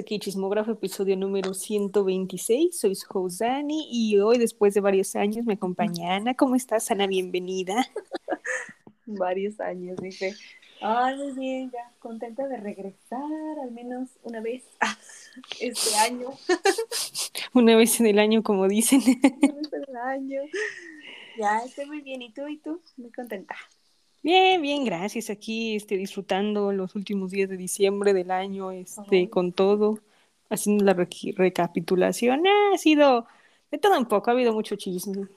aquí Chismógrafo, episodio número 126. Soy su host Dani y hoy, después de varios años, me acompaña Ana. ¿Cómo estás, Ana? Bienvenida. varios años, dice. Ay, muy bien, ya contenta de regresar al menos una vez este año. una vez en el año, como dicen. Una vez en el año. Ya, estoy muy bien. ¿Y tú? ¿Y tú? Muy contenta. Bien, bien, gracias. Aquí este, disfrutando los últimos días de diciembre del año, este, con todo, haciendo la recapitulación. ha sido de todo un poco, ha habido mucho chisme.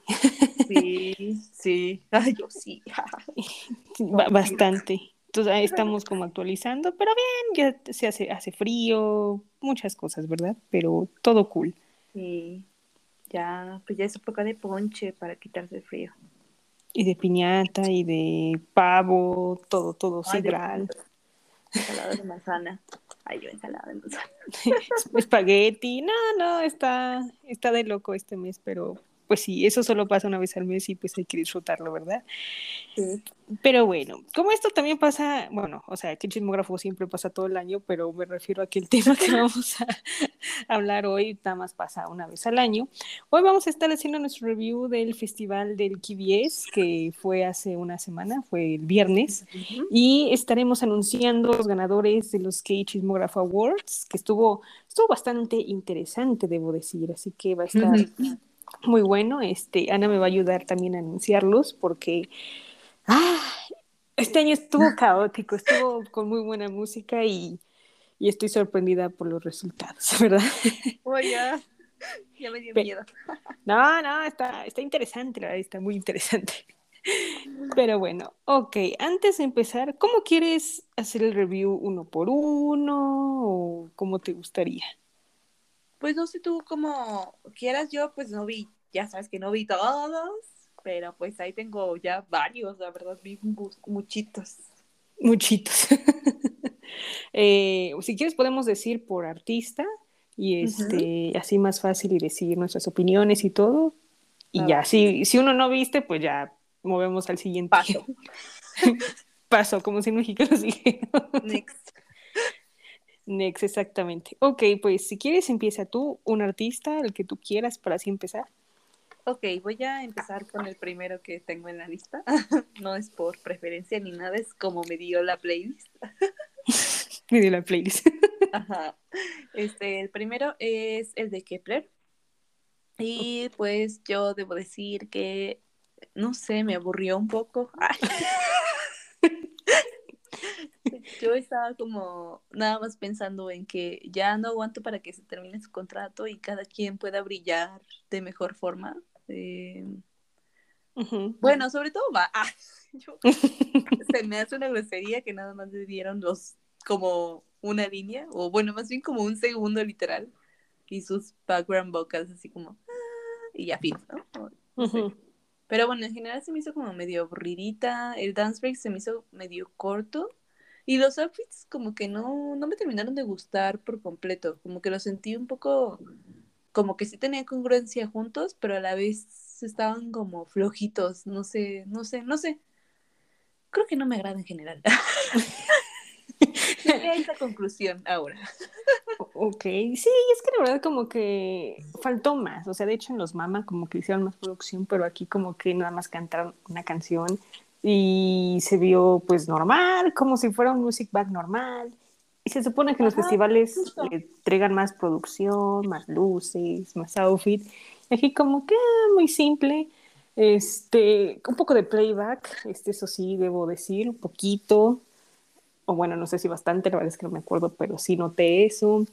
Sí, sí, Ay, yo sí. Bastante. Entonces ahí estamos como actualizando, pero bien, ya se hace, hace frío, muchas cosas, ¿verdad? Pero todo cool. Sí, ya, pues ya es época de ponche para quitarse el frío. Y de piñata y de pavo, todo, todo, sí, Ensalada de manzana. Ay, yo ensalada de manzana. Espagueti. No, no, está, está de loco este mes, pero pues sí, eso solo pasa una vez al mes y pues hay que disfrutarlo, ¿verdad? Pero bueno, como esto también pasa, bueno, o sea, que el chismógrafo siempre pasa todo el año, pero me refiero a que el tema que vamos a hablar hoy nada más pasa una vez al año. Hoy vamos a estar haciendo nuestro review del festival del KBS, que fue hace una semana, fue el viernes, y estaremos anunciando los ganadores de los K Chismógrafo Awards, que estuvo, estuvo bastante interesante, debo decir, así que va a estar muy bueno. Este, Ana me va a ayudar también a anunciarlos porque ah, este año estuvo caótico, estuvo con muy buena música y, y estoy sorprendida por los resultados, ¿verdad? Oye, ya, ya me dio miedo. No, no, está, está interesante, la verdad, está muy interesante. Pero bueno, ok, antes de empezar, ¿cómo quieres hacer el review uno por uno o cómo te gustaría? Pues no sé tú como quieras, yo pues no vi, ya sabes que no vi todos, pero pues ahí tengo ya varios, la verdad, vi muchitos. Muchitos. Eh, si quieres podemos decir por artista y este así más fácil y decir nuestras opiniones y todo. Y ah, ya, si, si uno no viste, pues ya movemos al siguiente. Paso. Paso, como si en México lo Next. Next, exactamente. Ok, pues si quieres empieza tú, un artista, el que tú quieras para así empezar. Ok, voy a empezar con el primero que tengo en la lista. no es por preferencia ni nada, es como me dio la playlist. me dio la playlist. Ajá. Este, el primero es el de Kepler. Y pues yo debo decir que, no sé, me aburrió un poco. yo estaba como nada más pensando en que ya no aguanto para que se termine su contrato y cada quien pueda brillar de mejor forma. Eh, bueno, sobre todo va. Ah, se me hace una grosería que nada más le dieron los como una línea, o bueno, más bien como un segundo literal, y sus background vocals así como ah", y ya fin, ¿no? Pero bueno, en general se me hizo como medio aburridita. El dance break se me hizo medio corto. Y los outfits como que no, no me terminaron de gustar por completo, como que los sentí un poco, como que sí tenían congruencia juntos, pero a la vez estaban como flojitos, no sé, no sé, no sé. Creo que no me agrada en general. Esa conclusión ahora. Ok, sí, es que la verdad como que faltó más, o sea, de hecho en los Mama como que hicieron más producción, pero aquí como que nada más cantaron una canción y se vio pues normal, como si fuera un music bag normal. Y se supone que los festivales entregan más producción, más luces, más outfit. Aquí como que ah, muy simple, este, un poco de playback, este, eso sí, debo decir, un poquito, o bueno, no sé si bastante, la verdad es que no me acuerdo, pero sí noté eso.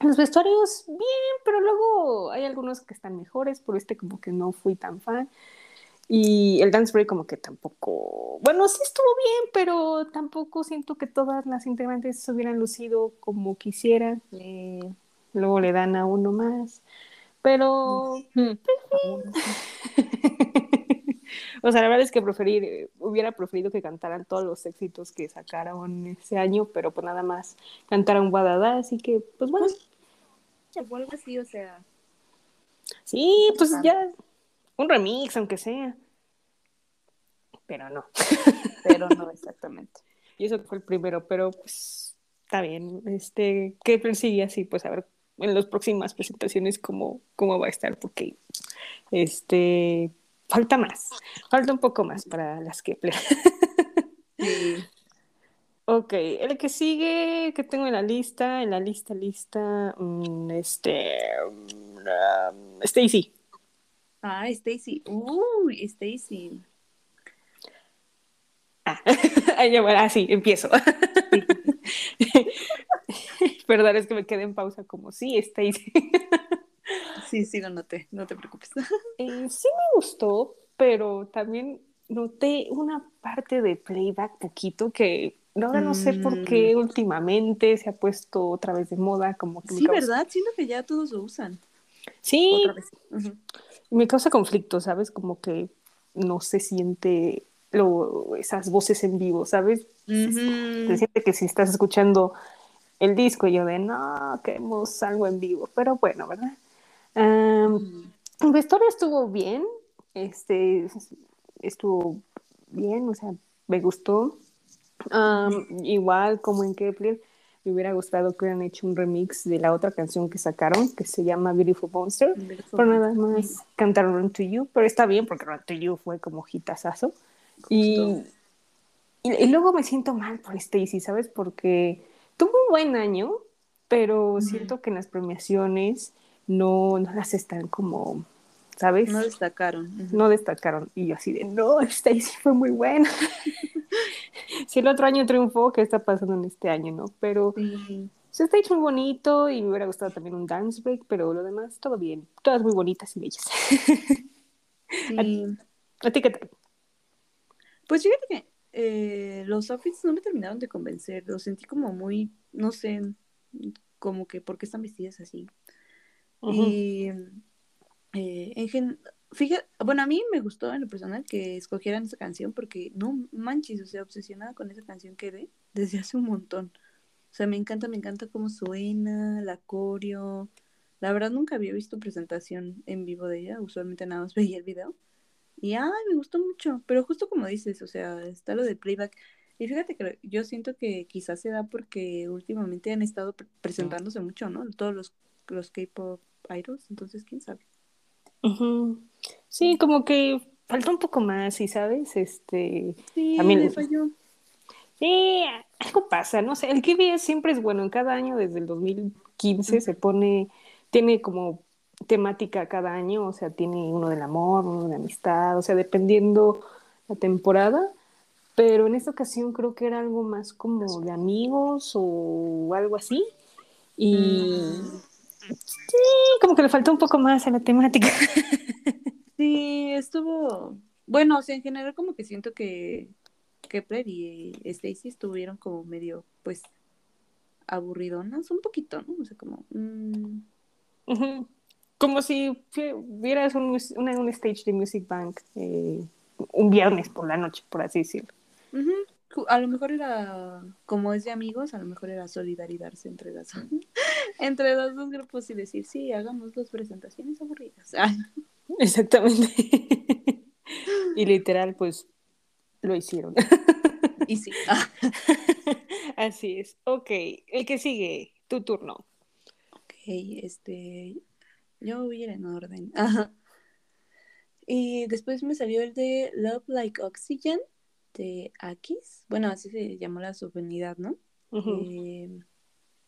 Los vestuarios, bien, pero luego hay algunos que están mejores, por este como que no fui tan fan. Y el dance break como que tampoco, bueno, sí estuvo bien, pero tampoco siento que todas las integrantes se hubieran lucido como quisieran. luego le dan a uno más. Pero... Mm. o sea, la verdad es que preferir, hubiera preferido que cantaran todos los éxitos que sacaron ese año, pero pues nada más cantaron Guadada, así que pues bueno. Algo así, o sea. Sí, pues ya un remix, aunque sea. Pero no. Pero no, exactamente. y eso fue el primero, pero pues está bien. Este, que persigue así, pues a ver en las próximas presentaciones cómo, cómo va a estar, porque este falta más, falta un poco más para las Kepler. Sí. Ok, el que sigue que tengo en la lista, en la lista, lista, mm, este, um, Stacy. Ah, Stacy. Uy, Stacy. Ah, bueno, ah, sí, empiezo. Perdón, es que me quedé en pausa como, sí, Stacy. Sí, sí, lo noté, no te preocupes. Eh, sí me gustó, pero también noté una parte de playback poquito que ahora no sé por qué últimamente se ha puesto otra vez de moda, como que Sí, ¿verdad? Siento que ya todos lo usan. Sí, Otra vez. Me causa conflicto, ¿sabes? Como que no se siente lo, esas voces en vivo, ¿sabes? Se Ujú. siente que si estás escuchando el disco, yo de no, queremos algo en vivo, pero bueno, ¿verdad? Mm. la historia estuvo bien, este, estuvo bien, o sea, me gustó. Igual como en Kepler, me hubiera gustado que hubieran hecho un remix de la otra canción que sacaron, que se llama Beautiful Monster, Beautiful. pero nada más cantaron Run to You, pero está bien porque Run to You fue como hitazazo. Y, y, y luego me siento mal por Stacy, ¿sabes? Porque tuvo un buen año, pero siento que en las premiaciones no, no las están como, ¿sabes? No destacaron. No destacaron. Y yo así de, no, Stacy fue muy buena. si el otro año triunfó, ¿qué está pasando en este año, no? Pero Sí. stage muy bonito y me hubiera gustado también un dance break, pero lo demás, todo bien. Todas muy bonitas y bellas. Sí. ¿A ti qué tal? Pues fíjate que eh, los outfits no me terminaron de convencer. Los sentí como muy, no sé, como que por qué están vestidas así. Ujú. Y eh, en gen... Fíjate, bueno, a mí me gustó en lo personal que escogieran esa canción porque no manches, o sea, obsesionada con esa canción quedé desde hace un montón. O sea, me encanta, me encanta cómo suena, la coreo. La verdad nunca había visto presentación en vivo de ella, usualmente nada más veía el video. Y ay, me gustó mucho, pero justo como dices, o sea, está lo del playback. Y fíjate que yo siento que quizás se da porque últimamente han estado pre- presentándose mucho, ¿no? Todos los, los K-pop idols, entonces quién sabe. Ujú. Sí, como que falta un poco más, y sabes, este, Sí, También- le falló. sí, algo pasa, no sé, el KBS siempre es bueno, en cada año desde el 2015 se pone, tiene como temática cada año, o sea, tiene uno del amor, uno de amistad, o sea, dependiendo la temporada, pero en esta ocasión creo que era algo más como de amigos o algo así, y Mm, sí, como que le faltó un poco más a la temática. Sí, estuvo. Bueno, o sea, en general, como que siento que Kepler y Stacy estuvieron como medio, pues, aburridonas, un poquito, ¿no? O sea, como. mm, Ujú. Como si vieras un, una- un stage de Music Bank eh, un viernes por la noche, por así decirlo. A lo mejor era, como es de amigos, a lo mejor era solidarizarse entre las entre los dos grupos y decir, sí, hagamos dos presentaciones aburridas. Exactamente. y literal, pues lo hicieron. y sí. Así es. Ok, el que sigue, tu turno. ok, este, yo voy a ir en orden. Ajá. Y después me salió el de Love Like Oxygen de Akis. Bueno, así se llamó la subunidad, ¿no? Eh,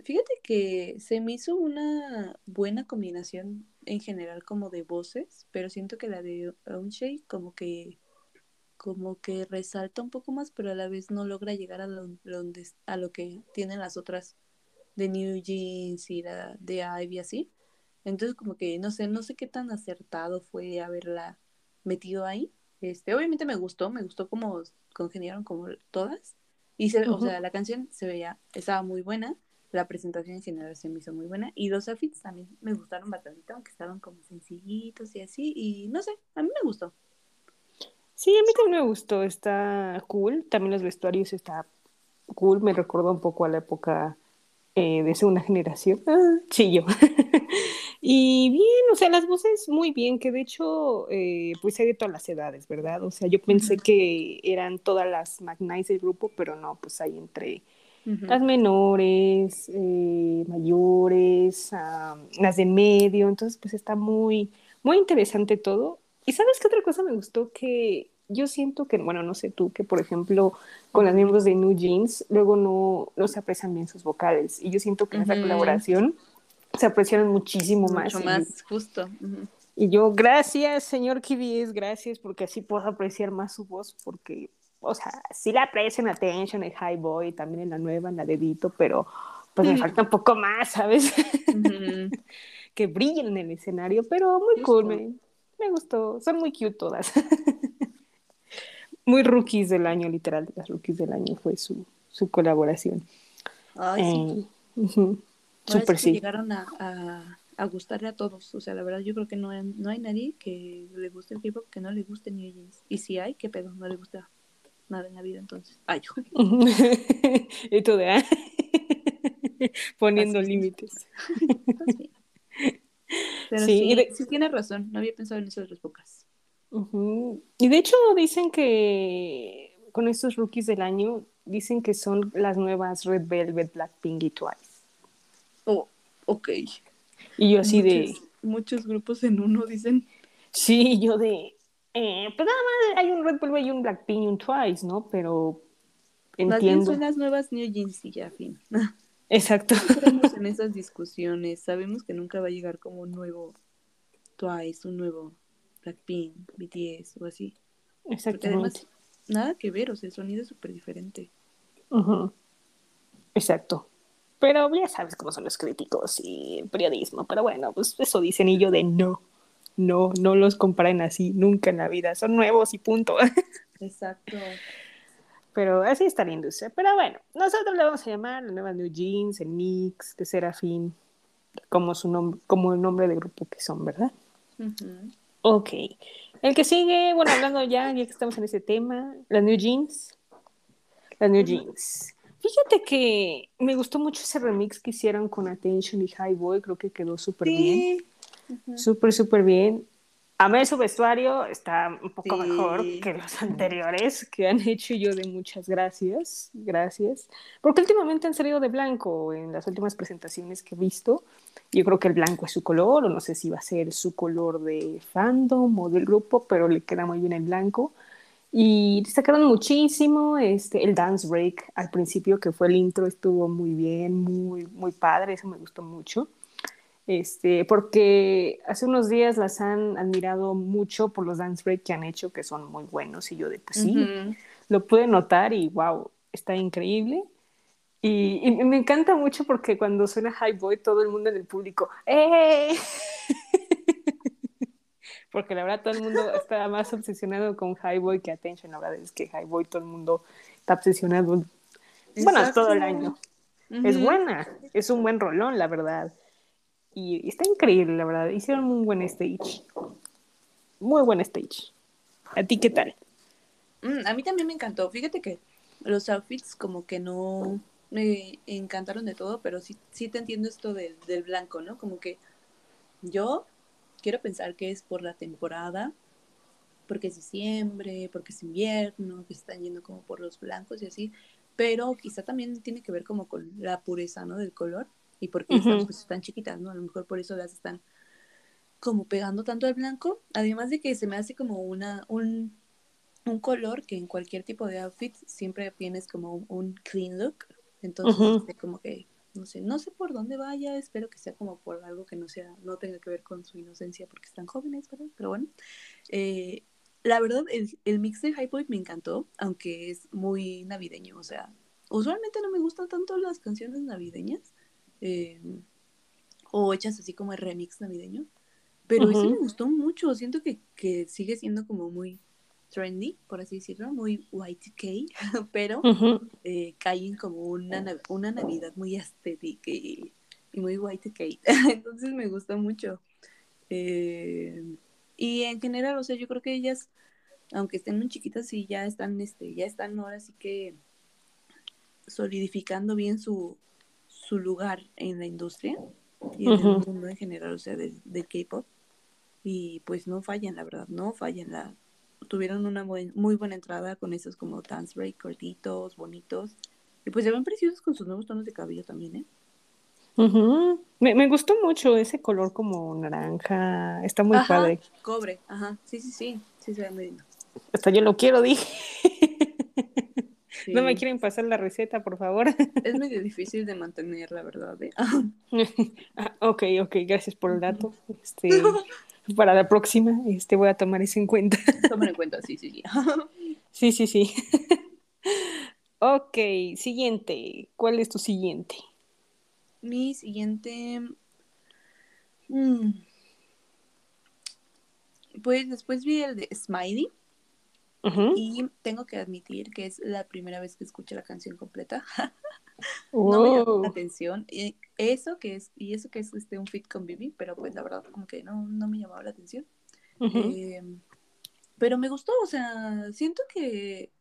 fíjate que se me hizo una buena combinación en general como de voces, pero siento que la de Unshay como que como que resalta un poco más, pero a la vez no logra llegar a lo, donde, a lo que tienen las otras de New Jeans y la de Ivy así. Entonces como que no sé, no sé qué tan acertado fue haberla metido ahí. Este, obviamente me gustó, me gustó cómo congeniaron como todas. Y se, o sea, la canción se veía, estaba muy buena, la presentación en general se me hizo muy buena y los outfits también me gustaron bastante, aunque estaban como sencillitos y así, y no sé, a mí me gustó. Sí, a mí también me gustó, está cool. También los vestuarios está cool, me recordó un poco a la época eh, de segunda generación. Ah, chillo. y bien, o sea, las voces muy bien, que de hecho, eh, pues hay de todas las edades, ¿verdad? O sea, yo pensé que eran todas las Magnais del grupo, pero no, pues hay entre las menores, eh, mayores, las de medio, entonces pues está muy, muy interesante todo. Y sabes qué otra cosa me gustó que yo siento que, bueno, no sé tú, que por ejemplo con los miembros de New Jeans luego no, no se aprecian bien sus vocales y yo siento que en esta colaboración se apreciaron muchísimo más. Mucho más, justo. Y yo, gracias, señor KBS, gracias, porque así puedo apreciar más su voz, porque, o sea, sí la aprecio en Attention, en High Boy, también en la nueva, en la dedito, pero pues me falta un poco más, ¿sabes? que brillen en el escenario, pero muy cool, me, me, gustó, son muy cute todas. muy rookies del año, literal, las rookies del año fue su, su colaboración. Ay, sí. Eh, Super, sí. Llegaron a a gustarle a todos. O sea, la verdad yo creo que no no hay nadie que le guste el K-pop que no le guste New Jeans. Y si hay, qué pedo, no le gusta nada en la vida entonces. Ay, y tú de ah, poniendo límites. Pero sí, sí, tienes razón, no había pensado en eso de las pocas. Y de hecho dicen que con estos rookies del año, dicen que son las nuevas Red Velvet, Blackpink y Twice. Oh, ok. Y yo así de... Muchos grupos en uno dicen. Sí, yo de... Eh, pues nada más hay un Red Bull y un Blackpink y un Twice, ¿no? Pero entiendo. son las nuevas New Jeans y ya, fin. Exacto. Estamos en esas discusiones. Sabemos que nunca va a llegar como un nuevo Twice, un nuevo Blackpink, BTS o así. Exactamente. nada que ver, o sea, el sonido es súper diferente. Exacto. Pero ya sabes cómo son los críticos y el periodismo. Pero bueno, pues eso dicen y yo de no, no, no los comparen así nunca en la vida. Son nuevos y punto. Exacto. Pero así está la industria. Pero bueno, nosotros le vamos a llamar la nueva New Jeans, el Mix, de Serafín, como, su nombre, como el nombre de grupo que son, ¿verdad? Ok. El que sigue, bueno, hablando ya, ya que estamos en ese tema, la New Jeans. La New Jeans. Fíjate que me gustó mucho ese remix que hicieron con Attention y High Boy, creo que quedó súper bien. Súper, súper bien. A mí su vestuario está un poco mejor que los anteriores que han hecho yo de muchas gracias, gracias. Porque últimamente han salido de blanco en las últimas presentaciones que he visto. Yo creo que el blanco es su color, o no sé si va a ser su color de fandom o del grupo, pero le queda muy bien el blanco. Y destacaron muchísimo este, el dance break al principio, que fue el intro, estuvo muy bien, muy, muy padre, eso me gustó mucho. Este, porque hace unos días las han admirado mucho por los dance break que han hecho, que son muy buenos, y yo de, pues sí, lo pude notar y wow, está increíble. Y, y, me encanta mucho porque cuando suena High Boy, todo el mundo en el público, ¡eh! porque la verdad todo el mundo está más obsesionado con Highboy que Attention. La verdad es que Highboy todo el mundo está obsesionado. Bueno, todo el año. Es buena, es un buen rolón, la verdad. Y está increíble, la verdad. Hicieron un buen stage. Muy buen stage. ¿A ti qué tal? Mm, a mí también me encantó. Fíjate que los outfits como que no me encantaron de todo, pero sí, sí te entiendo esto del blanco, ¿no? Como que yo quiero pensar que es por la temporada, porque es diciembre, porque es invierno, que se están yendo como por los blancos y así, pero quizá también tiene que ver como con la pureza, ¿no? Del color y porque están, pues, están chiquitas, ¿no? A lo mejor por eso las están como pegando tanto al blanco, además de que se me hace como una, un, un color que en cualquier tipo de outfit siempre tienes como un, clean look, entonces este, como que no sé, no sé por dónde vaya, espero que sea como por algo que no sea, no tenga que ver con su inocencia porque están jóvenes, ¿verdad? Pero bueno, eh, la verdad, el, mix de High me encantó, aunque es muy navideño, o sea, usualmente no me gustan tanto las canciones navideñas, eh, o hechas así como el remix navideño, pero ese me gustó mucho, siento que, que sigue siendo como muy trendy, por así decirlo, muy Y2K, pero eh, caen como una, una Navidad muy estética y, muy Y2K. Entonces me gusta mucho. Eh, y en general, o sea, yo creo que ellas, aunque estén muy chiquitas, sí ya están, este, ya están ahora sí que solidificando bien su, su lugar en la industria y en el mundo en general, o sea, del, del K-pop. Y pues no fallan, la verdad, no fallan. La, tuvieron una muy buena entrada con esos como dance break cortitos, bonitos. Y pues se ven preciosos con sus nuevos tonos de cabello también, ¿eh? Ujú. me, me gustó mucho ese color como naranja. Está muy Ajá, padre. cobre, ajá. Sí, sí, sí. Sí, se ve muy lindo. Hasta yo lo quiero, dije. Sí. No me quieren pasar la receta, por favor. Es medio difícil de mantener, la verdad, ¿eh? Ah, ok, ok, gracias por el dato. Este, para la próxima, este, voy a tomar eso en cuenta. Tómalo en cuenta, sí, sí, sí. Sí, sí, sí. Ok, siguiente. ¿Cuál es tu siguiente? Mi siguiente. mm, Pues después vi el de Smiley Y tengo que admitir que es la primera vez que escucho la canción completa. No me llamó la atención. Y eso que es, y eso que es este, un fit con Bibi, pero pues la verdad como que no, no me llamaba la atención. Eh, pero me gustó, o sea, siento que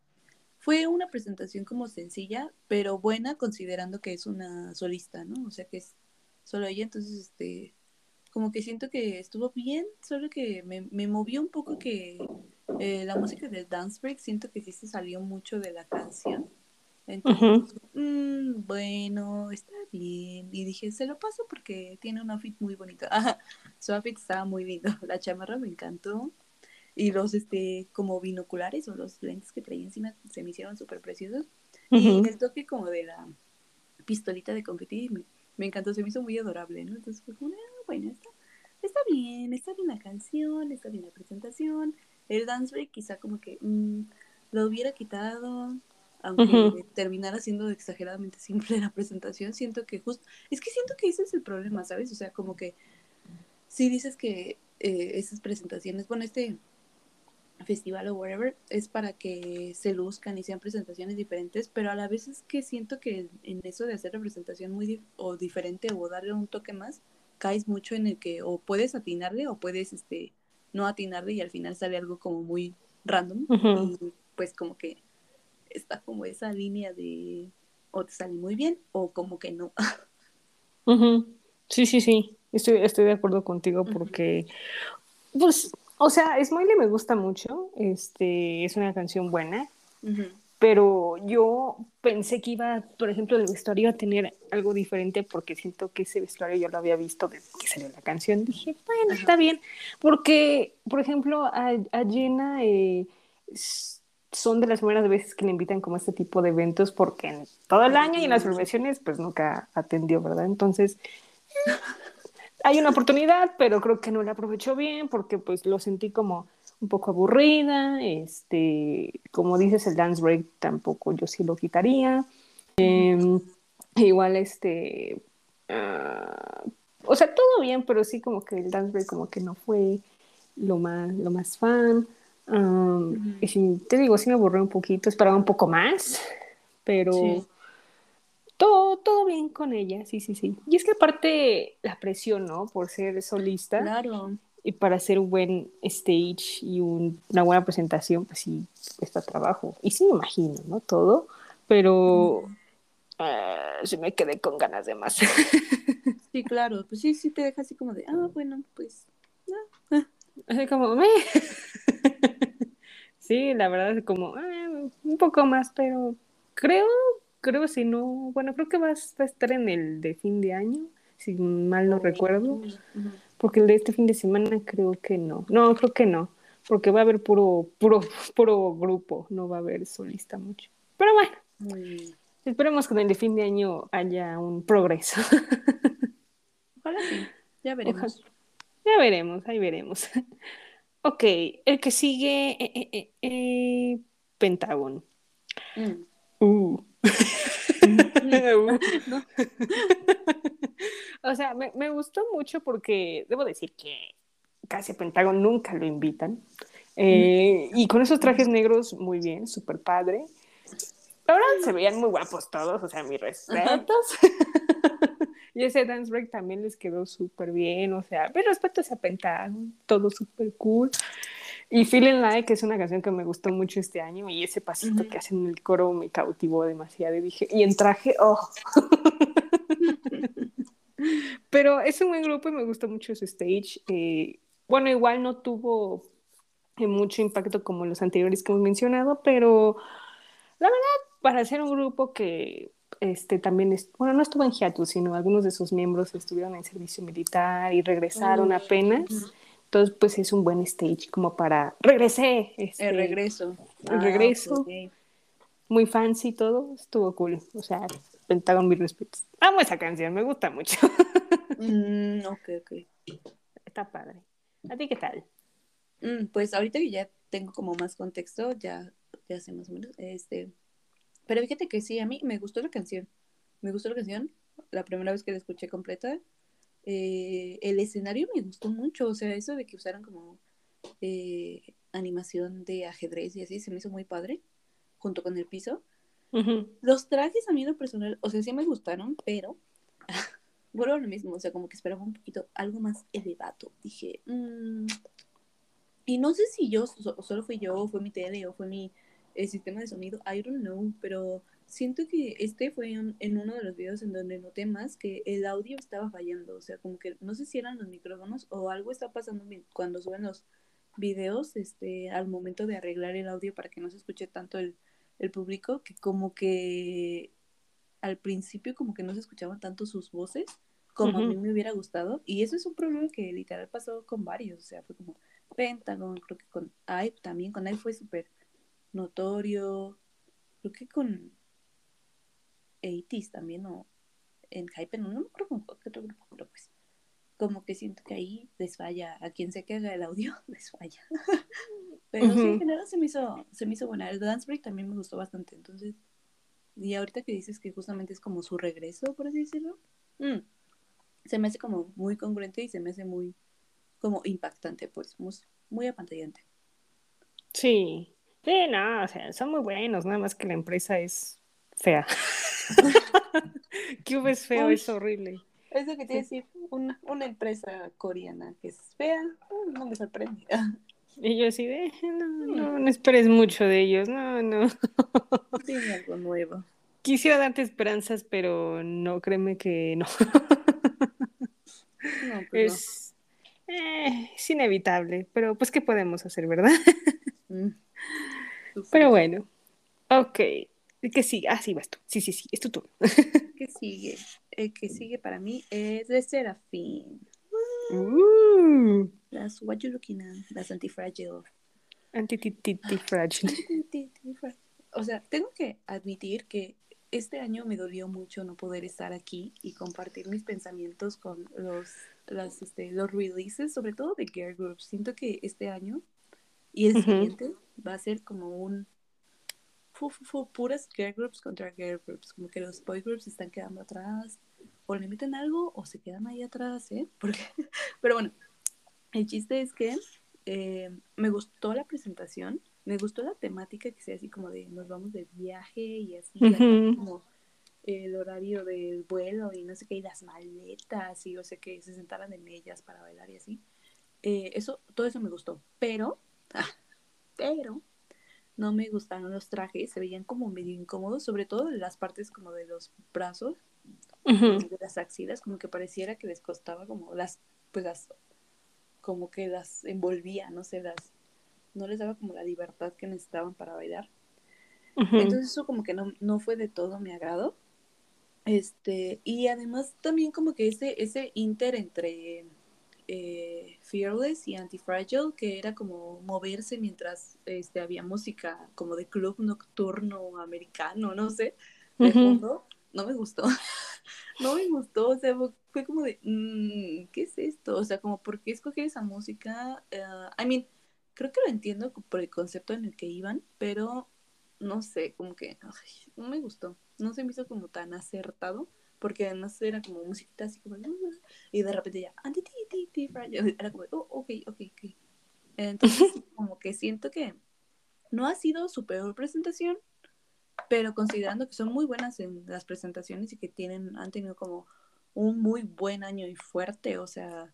fue una presentación como sencilla, pero buena considerando que es una solista, ¿no? O sea, que es solo ella, entonces, este, como que siento que estuvo bien, solo que me, me movió un poco que eh, la música del dance break, siento que sí se salió mucho de la canción. Entonces, mm, bueno, está bien. Y dije, se lo paso porque tiene un outfit muy bonito. Su outfit estaba muy lindo. La chamarra me encantó. Y los, este, como binoculares o los lentes que traía encima se me hicieron súper preciosos. Y Ujú. el toque como de la pistolita de confeti me, me encantó, se me hizo muy adorable, ¿no? Entonces fue como, ah, bueno, está, está bien, está bien la canción, está bien la presentación. El dance break quizá como que mm, lo hubiera quitado, aunque terminara siendo exageradamente simple la presentación. Siento que justo, es que siento que ese es el problema, ¿sabes? O sea, como que si dices que eh, esas presentaciones, bueno, este festival o whatever, es para que se luzcan y sean presentaciones diferentes, pero a la vez es que siento que en eso de hacer representación muy dif o diferente o darle un toque más, caes mucho en el que o puedes atinarle o puedes este no atinarle y al final sale algo como muy random y pues como que está como esa línea de o te sale muy bien o como que no. Sí, sí, sí. Estoy, estoy de acuerdo contigo porque, pues, o sea, Smiley me gusta mucho. Este, es una canción buena. Pero yo pensé que iba, por ejemplo, el vestuario a tener algo diferente porque siento que ese vestuario yo lo había visto desde que salió la canción. Dije, bueno, Ajá. está bien, porque, por ejemplo, a, a Jenna eh, son de las primeras veces que le invitan como a este tipo de eventos porque en todo el año y en las celebraciones pues nunca atendió, ¿verdad? Entonces, hay una oportunidad, pero creo que no la aprovechó bien porque pues lo sentí como un poco aburrida, este, como dices, el dance break tampoco yo sí lo quitaría. Eh, igual este, ah, o sea, todo bien, pero sí como que el dance break como que no fue lo más, lo más fan. Um, y te digo, sí me aburrió un poquito, esperaba un poco más, pero Sí. todo, todo bien con ella, sí, sí, sí. Y es que aparte la presión, ¿no? Por ser solista Claro. Y para hacer un buen stage y un- una buena presentación, pues sí, cuesta trabajo. Y sí me imagino, ¿no? Todo, pero ah, sí me quedé con ganas de más. Sí, claro. Pues sí, sí te deja así como de, ah, bueno, pues. Así como, "Meh". Sí, la verdad es como "Ah, un poco más, pero creo, creo si no, bueno, creo que va, a- estar en el de fin de año, si mal no recuerdo, Ujú. Porque el de este fin de semana creo que no, no, creo que no, porque va a haber puro, puro, puro grupo, no va a haber solista mucho. Pero bueno, bien. esperemos que en el de fin de año haya un progreso. Ojalá sí. Ya veremos. Ya veremos, ahí veremos. Ok, el que sigue, eh, eh, eh, eh, Pentágono. Mm. Uh. Mm. No. o sea, me, me gustó mucho porque debo decir que casi a Pentágono nunca lo invitan. Eh, y con esos trajes negros, muy bien, súper padre. Verdad, se veían muy guapos todos, o sea, mis respetos. y ese dance break también les quedó súper bien, o sea, mis respetos a Pentágono, todo súper cool. Y Feeling Like es una canción que me gustó mucho este año y ese pasito que hacen en el coro me cautivó demasiado y dije, y en traje, oh. Pero es un buen grupo y me gustó mucho su stage. Eh, bueno, igual no tuvo eh, mucho impacto como los anteriores que hemos mencionado, pero la verdad, para ser un grupo que este también, bueno, no estuvo en hiatus, sino algunos de sus miembros estuvieron en servicio militar y regresaron apenas. Entonces, pues es un buen stage como para regresé. Este, el regreso. El regreso. Ah, Muy fancy todo, estuvo cool. O sea, Pentagon, mis respetos. Amo esa canción, me gusta mucho. mm, ok, ok. Está padre. ¿A ti qué tal? Mm, pues ahorita que ya tengo como más contexto, ya, ya sé más o menos. Este, pero fíjate que sí, a mí me gustó la canción. Me gustó la canción. La primera vez que la escuché completa. Eh, el escenario me gustó mucho. O sea, eso de que usaran como eh, animación de ajedrez y así, se me hizo muy padre. Junto con el piso. Los trajes a mí lo personal, o sea, sí me gustaron, pero vuelvo a lo mismo, o sea, como que esperaba un poquito algo más elevado. Dije, mmm... y no sé si yo, solo fui yo, fue mi tele, o fue mi el sistema de sonido, I don't know, pero siento que este fue en uno de los videos en donde noté más que el audio estaba fallando, o sea, como que no sé si eran los micrófonos o algo está pasando cuando suben los videos, este, al momento de arreglar el audio para que no se escuche tanto el, el público, que como que al principio como que no se escuchaban tanto sus voces como a mí me hubiera gustado, y eso es un problema que literal pasó con varios, o sea, fue como Pentagon, creo que con Ive también, con Ive fue súper notorio, creo que con 80 también, o en Hype, no, no me acuerdo con otro grupo, pero pues como que siento que ahí les falla, a quien sea que haga el audio, les falla. Pero sí, en general se me hizo, se me hizo buena. El Dance Break también me gustó bastante, entonces, y ahorita que dices que justamente es como su regreso, por así decirlo, mm, se me hace como muy congruente y se me hace muy como impactante, pues, muy, muy apantallante. Sí, Sí, no, o sea, son muy buenos, nada más que la empresa es fea. Cube es feo, es horrible. Eso que tiene decir, una, una empresa coreana que es fea, no me sorprende. Y yo así de, no, no, no esperes mucho de ellos, no, no. Tiene algo nuevo. Quisiera darte esperanzas, pero no, créeme que no. no pues es, eh, es inevitable, pero pues, ¿qué podemos hacer, verdad? Mm. Pero bueno, ok. ¿Qué sigue? Ah, sí, vas tú. Sí, sí, sí, es tu turno. ¿Qué sigue? El que sigue para mí es de Serafín. Uh. Las What You Looking At, las Antifragile. Antifragile. o sea, tengo que admitir que este año me dolió mucho no poder estar aquí y compartir mis pensamientos con los, las, este, los releases, sobre todo de Girl Groups. Siento que este año y el siguiente va a ser como un fu, puras girl groups contra girl groups, como que los boy groups están quedando atrás, o le meten algo o se quedan ahí atrás, ¿eh? Porque, pero bueno, el chiste es que eh, me gustó la presentación, me gustó la temática que sea así como de nos vamos de viaje y así, como el horario del vuelo y no sé qué, y las maletas y yo sé que se sentaran en ellas para bailar y así. Eh, eso, todo eso me gustó, pero pero no me gustaron los trajes, se veían como medio incómodos, sobre todo en las partes como de los brazos, de las axilas, como que pareciera que les costaba como las, pues las, como que las envolvía, no sé, las, no les daba como la libertad que necesitaban para bailar. Entonces eso como que no, no fue de todo mi agrado. Este, y además también como que ese, ese inter entre eh, Fearless y Antifragile, que era como moverse mientras este, había música como de club nocturno americano, no sé, de fondo, no me gustó. no me gustó, o sea, fue como de, mm, ¿qué es esto? O sea, como, ¿por qué escoger esa música? Uh, I mean, creo que lo entiendo por el concepto en el que iban, pero no sé, como que no me gustó. No se me hizo como tan acertado porque además era como musiquita así como y de repente ya era como oh, ok ok ok entonces como que siento que no ha sido su peor presentación pero considerando que son muy buenas en las presentaciones y que tienen han tenido como un muy buen año y fuerte o sea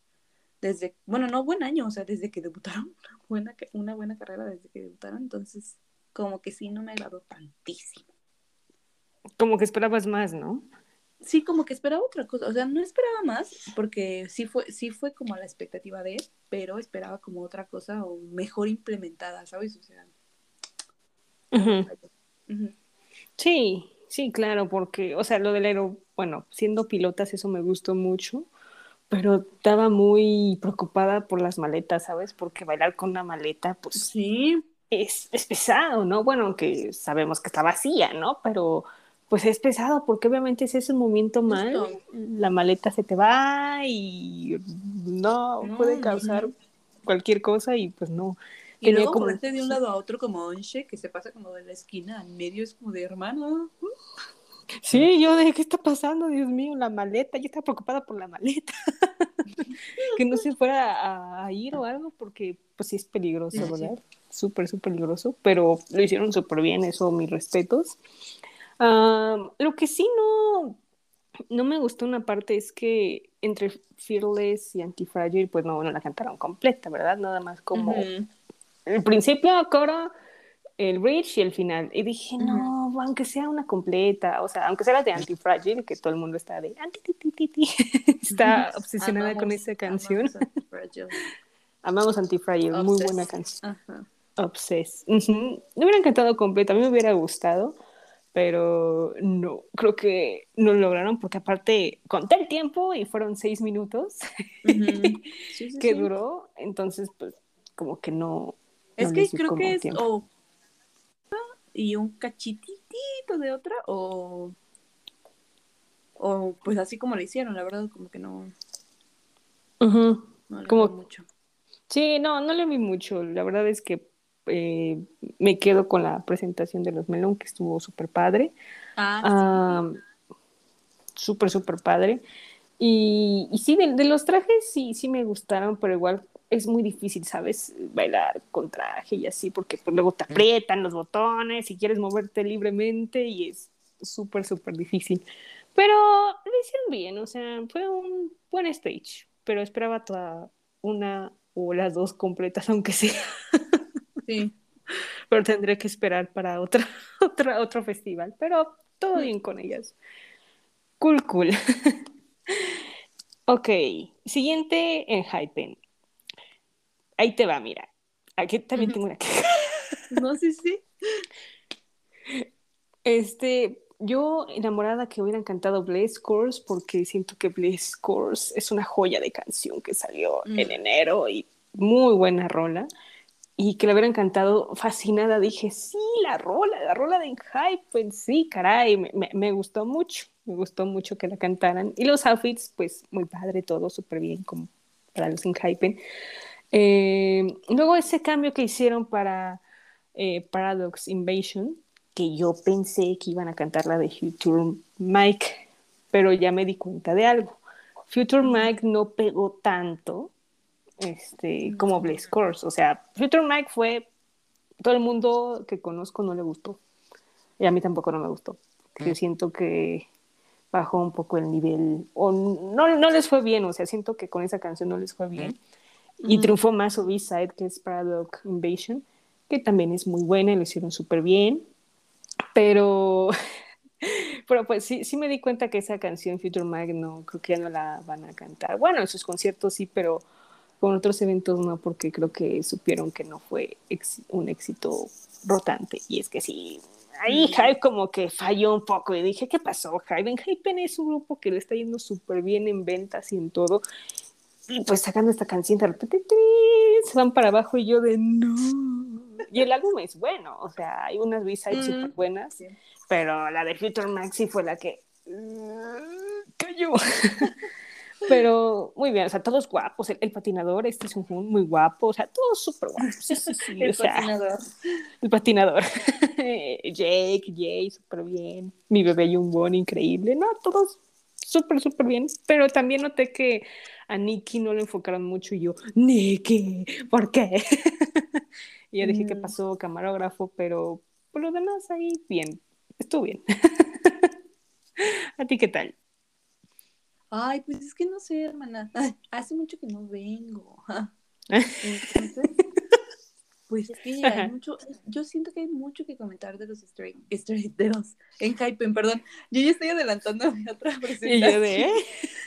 desde bueno no buen año o sea desde que debutaron una buena una buena carrera desde que debutaron entonces como que sí no me agradó tantísimo como que esperabas más no sí, como que esperaba otra cosa. O sea, no esperaba más, porque sí fue, sí fue como a la expectativa de él, pero esperaba como otra cosa o mejor implementada, ¿sabes? O sea. Sí, Sí, claro, porque, o sea, lo del aero, bueno, siendo pilotas eso me gustó mucho, pero estaba muy preocupada por las maletas, ¿sabes? Porque bailar con una maleta, pues Sí, es, es pesado, ¿no? Bueno, aunque sabemos que está vacía, ¿no? Pero pues es pesado porque obviamente si es un movimiento mal, Justo. la maleta se te va y no, No, puede causar no. cualquier cosa y pues no. Y luego como- moverte de un lado a otro como Onche, que se pasa como de la esquina al medio, es como de hermano. Sí, yo de qué está pasando, Dios mío, la maleta, yo estaba preocupada por la maleta. que no se fuera a, a ir o algo, porque pues sí es peligroso, Sí, sí, sí. ¿verdad? Súper, súper peligroso, pero lo hicieron súper bien, eso, mis respetos. Lo que sí no, no me gustó una parte es que entre Fearless y Antifragile, pues no, no la cantaron completa, ¿verdad? Nada más como. El principio, coro, el bridge y el final. Y dije, no, aunque sea una completa, o sea, aunque sea la de Antifragile, que todo el mundo está de está obsesionada con Amamos- esa canción. amamos Antifragile. Antifragile, muy buena canción. Ajá. Obsessed. Ujú. Me hubiera encantado completa, a mí me hubiera gustado, pero no, creo que no lo lograron porque aparte conté el tiempo y fueron seis minutos Ujú. Sí, sí, que sí. duró, entonces pues como que no. Es no que creo que es o y un cachititito de otra o o pues así como le hicieron, la verdad como que no, no le Como- mucho. Sí, no, no le vi mucho. La verdad es que eh, me quedo con la presentación de los Melón, que estuvo súper padre. Ah, Ah, súper, súper padre. Y, y sí, de, de los trajes sí, sí me gustaron, pero igual es muy difícil, ¿sabes? Bailar con traje y así, porque pues, luego te aprietan los botones y quieres moverte libremente y es súper, súper difícil. Pero lo hicieron bien, o sea, fue un buen stage, pero esperaba toda una o las dos completas, aunque sea, sí. pero tendré que esperar para otra, otra, otro festival, pero todo bien con ellas. Cool, cool. ok, siguiente en Hypen. Ahí te va, mira. Aquí también tengo una queja. No, sí, sí. Este, yo enamorada que hubieran cantado Blaze Course porque siento que Blaze Course es una joya de canción que salió Mm. en enero y muy buena rola. Y que la hubieran cantado fascinada, dije, sí, la rola, la rola de Hype, sí, caray, me, me- me gustó mucho, me gustó mucho que la cantaran. Y los outfits, pues muy padre, todo súper bien, como para los Hypen. Eh, luego ese cambio que hicieron para eh, Paradox Invasion, que yo pensé que iban a cantar la de Future Mike, pero ya me di cuenta de algo. Future Mike no pegó tanto este, como Blaze Course. O sea, Future Mike fue. Todo el mundo que conozco no le gustó. Y a mí tampoco no me gustó. Yo siento que bajó un poco el nivel. O no, no les fue bien. O sea, siento que con esa canción no les fue bien. Y triunfó más su B-side, que es Paradox Invasion, que también es muy buena y lo hicieron súper bien. Pero, pero pues sí, sí me di cuenta que esa canción Future Mag no, creo que ya no la van a cantar. Bueno, en sus conciertos sí, pero con otros eventos no, porque creo que supieron que no fue un éxito rotante. Y es que sí, ahí Hype como que falló un poco y dije, ¿qué pasó, Hype? En Hypen es un grupo que le está yendo súper bien en ventas y en todo. Y pues sacando esta canción de repente se van para abajo y yo de no. Y el álbum es bueno, o sea, hay unas B-sides Mm. súper buenas, Sí. pero la de Future Maxi fue la que mm, cayó. Pero muy bien, o sea, todos guapos. El, el patinador, este es un muy guapo, o sea, todos súper guapos. Sí, sí, sí, El o sea, patinador. el patinador. Jake, Jay, súper bien. Mi bebé Yumbon, increíble. No, todos súper, súper bien. Pero también noté que a Nikki no le enfocaron mucho y yo, Nikki, ¿por qué? y ya dije que Mm. pasó camarógrafo, pero por lo demás ahí bien. Estuvo bien. ¿A ti qué tal? Ay, pues es que no sé, hermana. Hace mucho que no vengo. Entonces, pues es que hay mucho, yo siento que hay mucho que comentar de los straight, straight de los en Hypen, perdón. Yo ya estoy adelantando a otra presentación. Y yo de.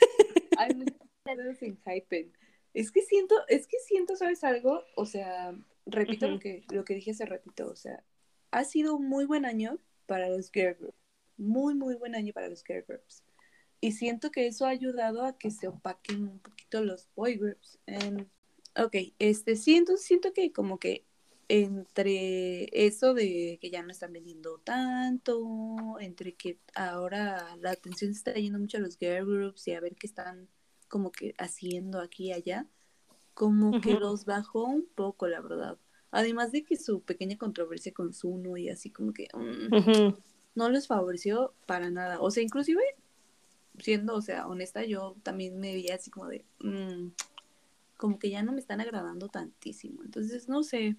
Hay muchos en Hypen. Es que siento, es que siento, ¿sabes algo? O sea, repito lo que lo que dije hace ratito, o sea, ha sido un muy buen año para los girl group. muy, muy buen año para los girl groups. Y siento que eso ha ayudado a que se opaquen un poquito los boy groups. Em, ok, este, sí, entonces siento que como que entre eso de que ya no están vendiendo tanto, entre que ahora la atención se está yendo mucho a los girl groups y a ver qué están como que haciendo aquí y allá, como que los bajó un poco, la verdad. Además de que su pequeña controversia con Zuno y así como que mm, no les favoreció para nada. O sea, inclusive, siendo, o sea, honesta, yo también me veía así como de, mm, como que ya no me están agradando tantísimo. Entonces, no sé.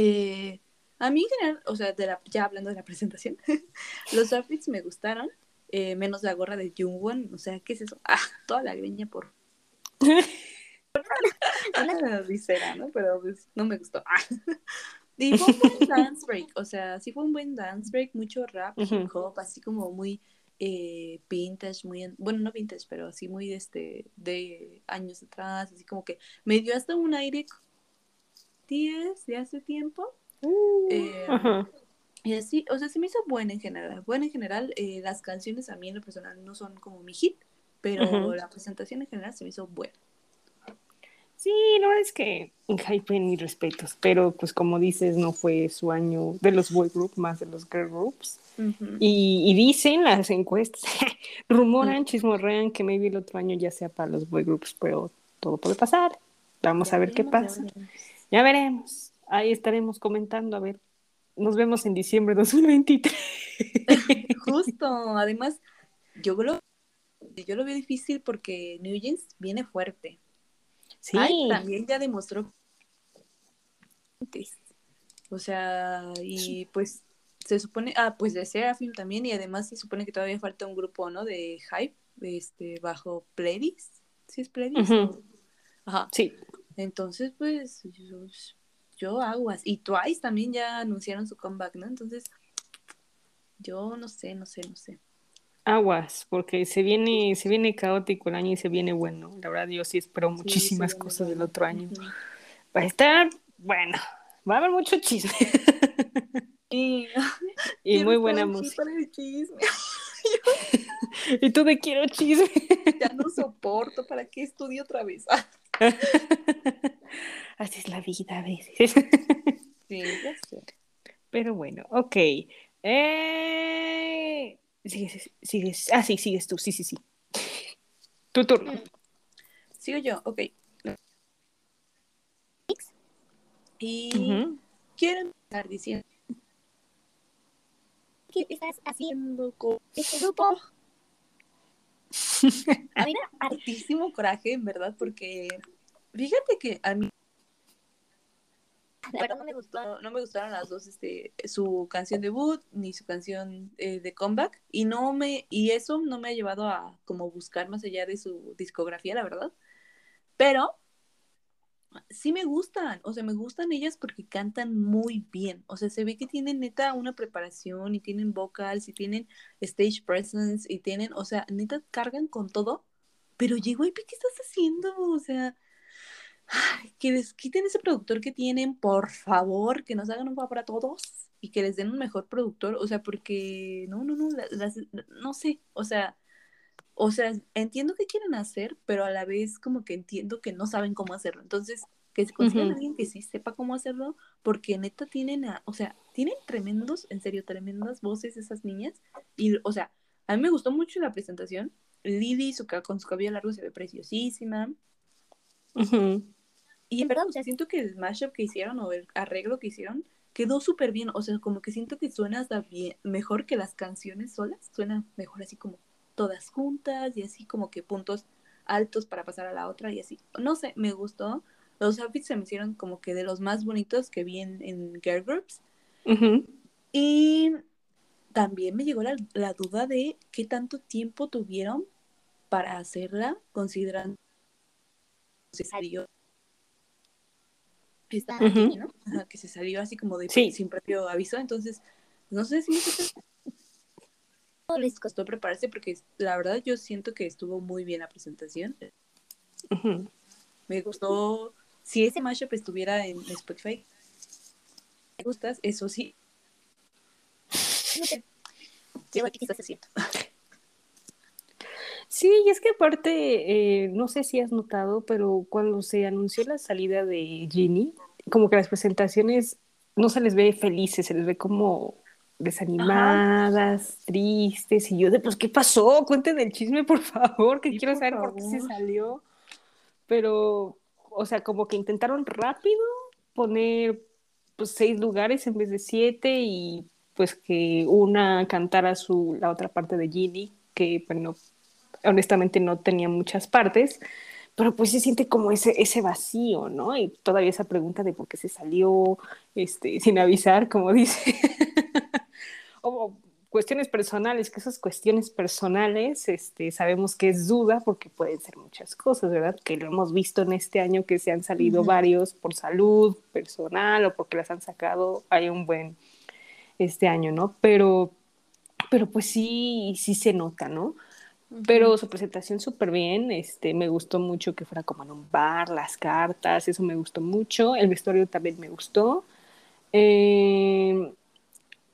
Eh, a mí en general, o sea, de la, ya hablando de la presentación, los outfits me gustaron, eh, menos la gorra de Jungwon, o sea, ¿qué es eso? Ah, toda la greña por... Una visera, ¿no? Pero pues, no me gustó. y fue un buen dance break, o sea, sí fue un buen dance break, mucho rap, hip hop, así como muy eh, vintage, muy, bueno, no vintage, pero así muy este, de años atrás, así como que me dio hasta un aire 10 de hace tiempo. Uh, eh, y así, o sea, se me hizo buena en general. Buena en general, eh, las canciones a mí en lo personal no son como mi hit, pero la presentación en general se me hizo buena. Sí, no es que en hype ni respetos, pero pues como dices, no fue su año de los boy groups, más de los girl groups. y, dicen las encuestas, rumoran, chismorrean que maybe el otro año ya sea para los boy groups, pero todo puede pasar. Vamos a ver qué pasa. Ya veremos. Ahí estaremos comentando, a ver. Nos vemos en diciembre de 2023. Justo, además, yo lo, yo lo veo difícil porque New Jeans viene fuerte. Sí. también ya demostró. O sea, y pues se supone, ah, pues de Seraphim también, y además se supone que todavía falta un grupo, ¿no? De hype, este, bajo Pledis. ¿Sí es Pledis? Ajá. Sí. Entonces, pues, yo, yo aguas. Y Twice también ya anunciaron su comeback, ¿no? Entonces, yo no sé, no sé, no sé. Aguas, porque se viene, se viene caótico el año y se viene bueno. La verdad, yo sí espero muchísimas cosas del otro año. Va a estar, bueno, va a haber mucho chisme. y muy buena música. y tú de quiero chisme. ya no soporto, ¿para qué estudio otra vez? Así es la vida a veces. sí, ya sé. Pero bueno, ok. Eh... Sigues, sigues. Ah, sí, sigues tú. Sí, sí, sí. Tu turno. Sigo yo, ok. Y quiero empezar diciendo ¿Qué estás haciendo con este grupo? A mí coraje, en verdad, porque fíjate que a mí no me gustó, no me gustaron las dos, este, su canción debut ni su canción eh, de comeback y no me y eso no me ha llevado a como buscar más allá de su discografía, la verdad. Pero sí me gustan, o sea, me gustan ellas porque cantan muy bien, o sea, se ve que tienen neta una preparación y tienen vocals y tienen stage presence y tienen, o sea, neta cargan con todo, pero llego y ¿qué estás haciendo? O sea, que les quiten ese productor que tienen, por favor, que nos hagan un favor a todos y que les den un mejor productor, o sea, porque no, no, no, no sé, o sea, o sea, entiendo qué quieren hacer, pero a la vez como que entiendo que no saben cómo hacerlo. Entonces, que se consigan alguien que sí sepa cómo hacerlo, porque neta tienen, o sea, tienen tremendos, en serio, tremendas voces esas niñas. Y, o sea, a mí me gustó mucho la presentación. Lily su, con su cabello largo se ve preciosísima. Y en verdad, o sea, siento que el mashup que hicieron o el arreglo que hicieron quedó súper bien. O sea, como que siento que suena hasta bien, mejor que las canciones solas. Suena mejor así como todas juntas y así como que puntos altos para pasar a la otra y así. No sé, me gustó. Los outfits se me hicieron como que de los más bonitos que vi en, Girl Groups. Y también me llegó la, duda de qué tanto tiempo tuvieron para hacerla, considerando que se salió. que se salió así como de sin propio aviso. Entonces, no sé si les costó prepararse porque la verdad yo siento que estuvo muy bien la presentación. Me gustó. Si ese mashup estuviera en Spotify, me gustas, eso sí. es cierto. Sí, y es que aparte, eh, no sé si has notado, pero cuando se anunció la salida de Ginny, como que las presentaciones no se les ve felices, se les ve como desanimadas, tristes, y yo de, pues, ¿qué pasó? Cuenten el chisme, por favor, que quiero saber por qué se salió. Pero, o sea, como que intentaron rápido poner pues, seis lugares en vez de siete y pues que una cantara su, la otra parte de Ginny, que bueno, honestamente no tenía muchas partes, pero pues se siente como ese, ese vacío, ¿no? Y todavía esa pregunta de por qué se salió este, sin avisar, como dice. O, cuestiones personales, que esas cuestiones personales este, sabemos que es duda porque pueden ser muchas cosas, ¿verdad? Que lo hemos visto en este año que se han salido varios por salud personal o porque las han sacado, hay un buen este año, ¿no? Pero, pero pues sí, sí se nota, ¿no? Pero su presentación súper bien, este, me gustó mucho que fuera como en un bar, las cartas, eso me gustó mucho, el vestuario también me gustó. Eh,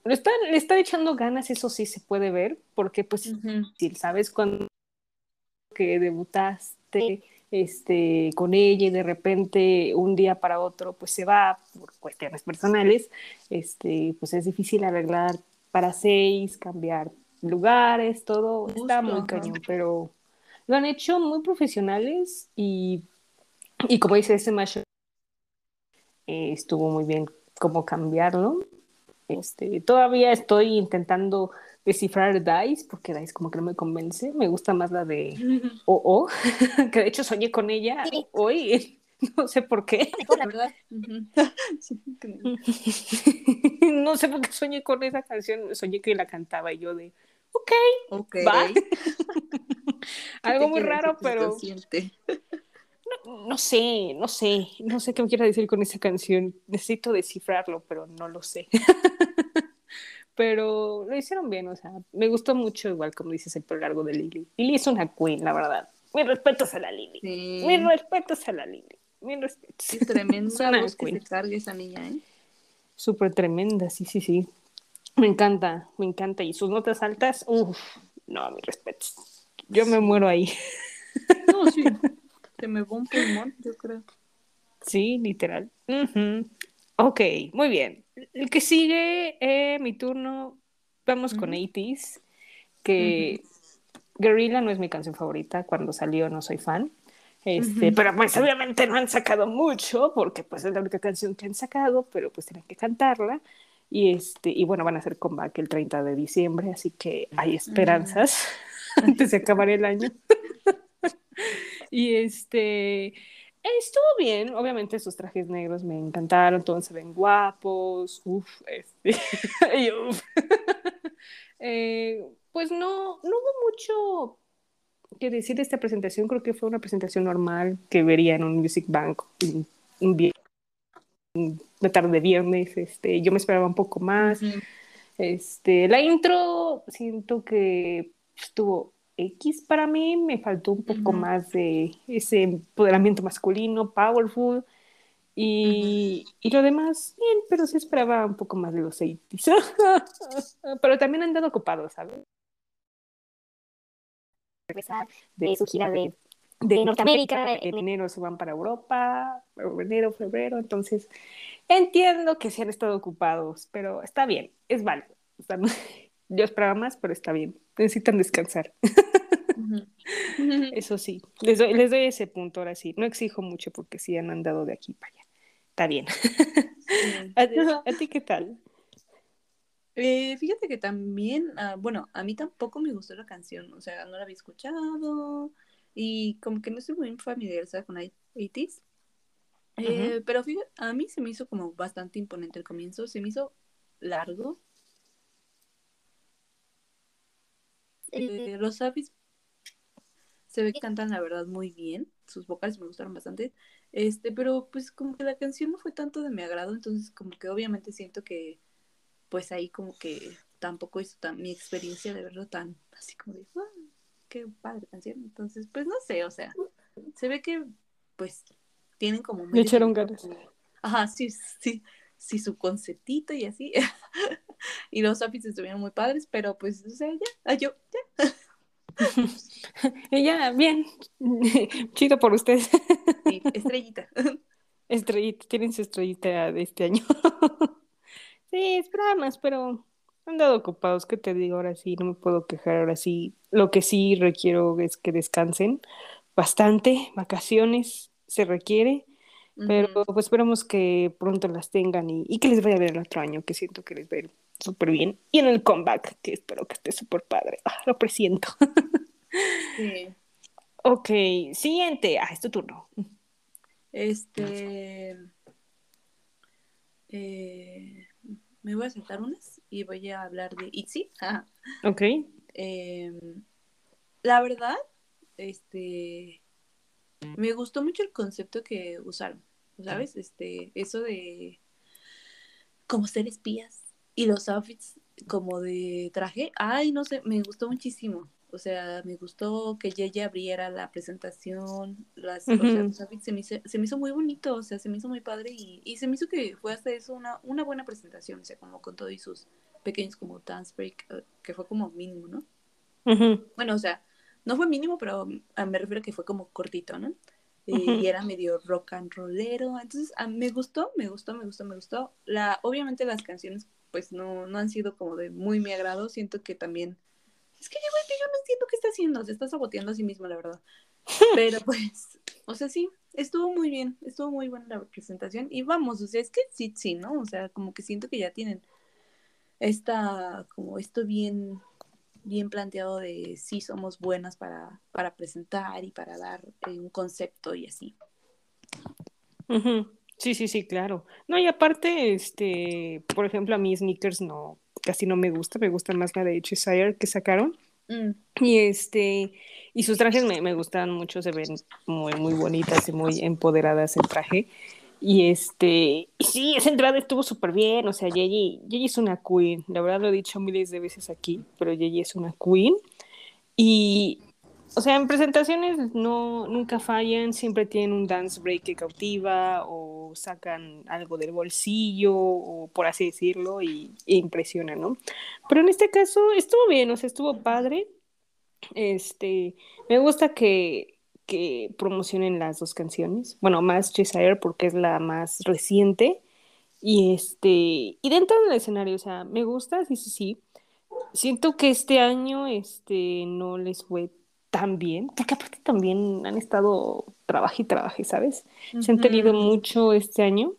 le está, le echando ganas, eso sí se puede ver, porque pues, si ¿sabes? Cuando que debutaste este, con ella y de repente un día para otro pues se va por cuestiones personales, este, pues es difícil arreglar para seis, cambiar lugares, todo está muy cañón, pero lo han hecho muy profesionales y, y como dice ese macho, eh, estuvo muy bien cómo cambiarlo. Este, todavía estoy intentando descifrar Dice, porque Dice como que no me convence. Me gusta más la de OO, que de hecho soñé con ella hoy. No sé por qué. La verdad. no sé por qué soñé con esa canción. Soñé que la cantaba y yo de, ok, okay. Algo muy raro, pero... no, sé, no sé, no sé qué me quiera decir con esa canción. Necesito descifrarlo, pero no lo sé. pero lo hicieron bien, o sea, me gustó mucho, igual como dices, el pelo largo de Lily. Lily es una queen, la verdad. Mis respetos a la Lily. Sí. Mis respetos a la Lily. Mis respetos. Es tremenda voz que se cargue esa niña, ¿eh? Súper tremenda, sí, sí, sí. Me encanta, me encanta. Y sus notas altas, uff, no, mi respeto. Yo me muero ahí. No, sí. Se me va un pulmón, yo creo. Sí, literal. Ok, muy bien. El que sigue, eh, mi turno, vamos con 80s, que Guerrilla no es mi canción favorita, cuando salió no soy fan. Este, Pero pues obviamente no han sacado mucho, porque pues es la única canción que han sacado, pero pues tienen que cantarla. Y, este, y bueno, van a hacer comeback el 30 de diciembre, así que hay esperanzas antes de acabar el año. Y este, estuvo bien, obviamente sus trajes negros me encantaron, todos se ven guapos, uff, este, eh, pues no, no hubo mucho que decir de esta presentación, creo que fue una presentación normal que vería en un Music Bank un, un la tarde de viernes, este, yo me esperaba un poco más. Este, la intro siento que estuvo X para mí, me faltó un poco más de ese empoderamiento masculino, powerful. Y, y, lo demás, bien, pero se esperaba un poco más de los 80 pero también han dado ocupados, ¿sabes? De su gira de de Norteamérica, en enero se van para Europa, enero, febrero, entonces entiendo que se han estado ocupados, pero está bien, es válido. Yo esperaba más, pero está bien, necesitan descansar. Eso sí, les doy, les doy ese punto ahora sí, no exijo mucho porque sí han andado de aquí para allá, está bien. ¿A, ti qué tal? Eh, fíjate que también, ah, bueno, a mí tampoco me gustó la canción, o sea, no la había escuchado, y como que no estoy muy familiarizada con 80s. Eh, pero fíjate, a mí se me hizo como bastante imponente el comienzo, se me hizo largo. Eh, los Avis se ve que cantan la verdad muy bien, sus vocales me gustaron bastante, este, pero pues como que la canción no fue tanto de mi agrado, entonces como que obviamente siento que pues ahí como que tampoco hizo tan, mi experiencia de verlo tan así como de, qué padre canción. Entonces, pues no sé, o sea, se ve que pues tienen como... Me echaron ganas. Ajá, sí, sí. Sí su conceptito y así. y los outfits estuvieron muy padres, pero pues, o sea, ya, ah, yo, ya. Ella, bien, chido por ustedes. Sí, estrellita. Estrellita, tienen su estrellita de este año. sí, esperamos, pero han dado ocupados, ¿qué te digo? Ahora sí, no me puedo quejar, ahora sí. Lo que sí requiero es que descansen bastante, vacaciones se requiere, pero pues esperamos que pronto las tengan y, que les vaya a ver el otro año, que siento que les va a ir súper bien. Y en el comeback, que espero que esté súper padre. Ah, lo presiento. sí. Ok, siguiente. Ah, es tu turno. Este. Eh, me voy a saltar unas y voy a hablar de Itzy. ok. Em, la verdad, este. Me gustó mucho el concepto que usaron, ¿sabes? Este, eso de como ser espías y los outfits como de traje. Ay, no sé, me gustó muchísimo. O sea, me gustó que ella abriera la presentación, las, o sea, los outfits se me, hizo, se me hizo muy bonito, o sea, se me hizo muy padre y, y se me hizo que fue hasta eso una, una buena presentación, o sea, como con todos sus pequeños como dance break, eh, que fue como mínimo, ¿no? Bueno, o sea, no fue mínimo, pero ah, me refiero a que fue como cortito, ¿no? y era medio rock and rollero. Entonces, a, me gustó, me gustó, me gustó, me gustó. La, obviamente las canciones pues no, no han sido como de muy mi agrado. Siento que también... Es que yo, no entiendo qué está haciendo. Se está saboteando a sí mismo, la verdad. Pero pues, o sea, sí, estuvo muy bien. Estuvo muy buena la presentación. Y vamos, o sea, es que sí, sí, ¿no? O sea, como que siento que ya tienen esta, como esto bien bien planteado de si somos buenas para, para presentar y para dar eh, un concepto y así. Sí, sí, sí, claro. No, y aparte, este, por ejemplo, a mí Sneakers no, casi no me gusta, me gusta más la de Cheshire que sacaron. Mm. Y este, y sus trajes me, me gustan mucho, se ven muy, muy bonitas y muy empoderadas el traje. Y este, sí, esa entrada estuvo súper bien, o sea, Yeji, es una queen, la verdad lo he dicho miles de veces aquí, pero Yeji es una queen. Y, o sea, en presentaciones no, nunca fallan, siempre tienen un dance break que cautiva o sacan algo del bolsillo o por así decirlo y, e impresiona, ¿no? Pero en este caso estuvo bien, o sea, estuvo padre. Este, me gusta que que promocionen las dos canciones. Bueno, más Cheshire porque es la más reciente. Y este, y dentro del escenario, o sea, me gusta, sí, sí, sí. Siento que este año este, no les fue tan bien, porque aparte también han estado trabajo y trabajo, ¿sabes? Se han tenido mucho este año.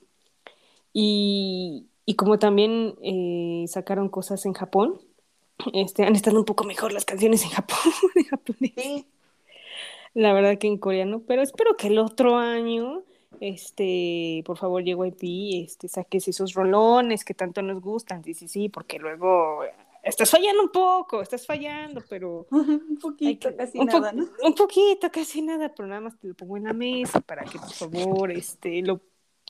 Y, y como también eh, sacaron cosas en Japón, este, han estado un poco mejor las canciones en Japón, en japonés. Sí la verdad que en coreano, pero espero que el otro año, este, por favor, JYP, este, saques esos rolones que tanto nos gustan, sí, sí, sí, porque luego estás fallando un poco, estás fallando, pero... un poquito, casi nada, ¿no? Un poquito, casi nada, pero nada más te lo pongo en la mesa para que, por favor, este, lo,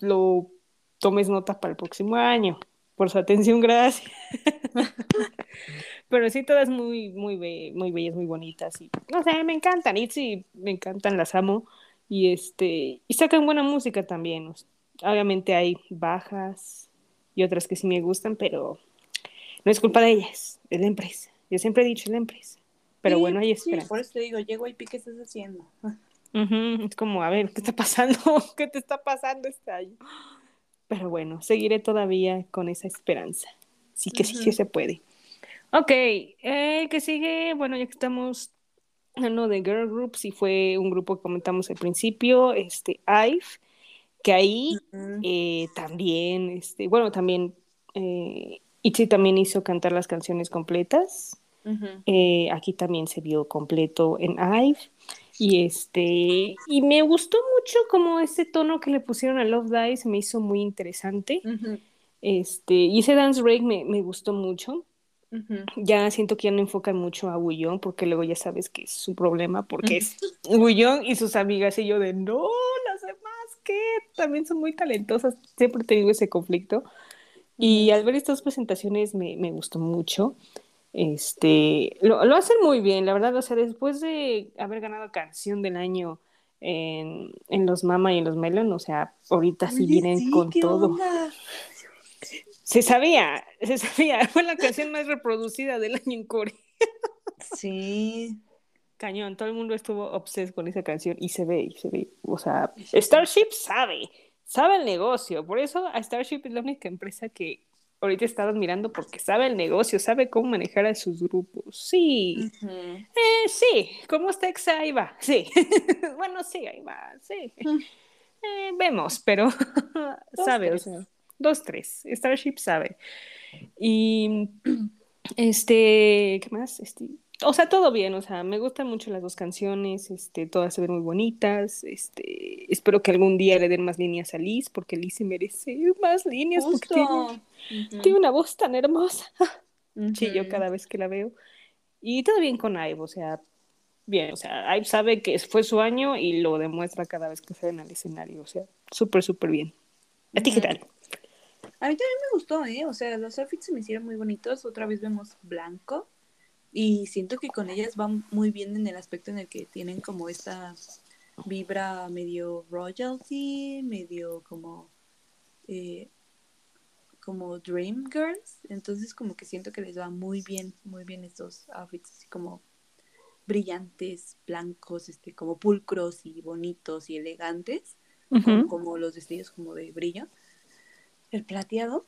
lo tomes nota para el próximo año. Por su atención, gracias. Pero sí, todas muy, muy, muy bellas, muy bonitas. Y no sé, me encantan. Y sí, me encantan, las amo. Y este, y sacan buena música también. Obviamente hay bajas y otras que sí me gustan, pero no es culpa de ellas, es la empresa. Yo siempre he dicho, es la empresa. Pero bueno, ahí espera. por eso te digo, llego y ¿qué estás haciendo? Es como, a ver, ¿qué está pasando? ¿Qué te está pasando este año? Pero bueno, seguiré todavía con esa esperanza. Sí que sí, sí se puede. Ok, eh, que sigue, bueno, ya que estamos hablando de girl groups y fue un grupo que comentamos al principio, este, IVE, que ahí eh, también, este, bueno, también eh, Itzy también hizo cantar las canciones completas. Eh, aquí también se vio completo en IVE. Y este, y me gustó mucho como ese tono que le pusieron a Love Dice, me hizo muy interesante. Este, y ese dance break me, me gustó mucho. Ya siento que ya no enfocan mucho a Wuyon, porque luego ya sabes que es su problema, porque es Wuyon y sus amigas, y yo de no, las demás que también son muy talentosas, siempre he tenido ese conflicto. Y al ver estas presentaciones me, me gustó mucho. Este, lo, lo, hacen muy bien, la verdad, o sea, después de haber ganado canción del año en, en los Mama y en los Melon, o sea, ahorita sí vienen con todo. Se sabía, se sabía. Fue la canción más reproducida del año en Corea. Sí. Cañón, todo el mundo estuvo obses con esa canción y se ve, y se ve. O sea, Starship sabe, sabe el negocio. Por eso a Starship es la única empresa que ahorita está admirando porque sabe el negocio, sabe cómo manejar a sus grupos. Sí, eh, sí, como está ahí va, sí. bueno, sí, ahí va, sí. Eh, vemos, pero sabe, o sea, dos, tres. Starship sabe. Y este, ¿qué más? Este, o sea, todo bien, o sea, me gustan mucho las dos canciones, este, todas se ven muy bonitas, este, espero que algún día le den más líneas a Liz, porque Liz se merece más líneas, porque tiene, una voz tan hermosa. Chillo cada vez que la veo. Y todo bien con Ive, o sea, bien, o sea, Ive sabe que fue su año y lo demuestra cada vez que sale al escenario, o sea, súper, súper bien. ¿A ti qué tal? A mí también me gustó, ¿eh? O sea, los outfits se me hicieron muy bonitos, otra vez vemos blanco, y siento que con ellas van muy bien en el aspecto en el que tienen como esta vibra medio royalty, medio como eh, como Dream Girls. Entonces como que siento que les va muy bien, muy bien estos outfits así como brillantes, blancos, este, como pulcros y bonitos y elegantes, como, como, los vestidos como de brillo. El plateado.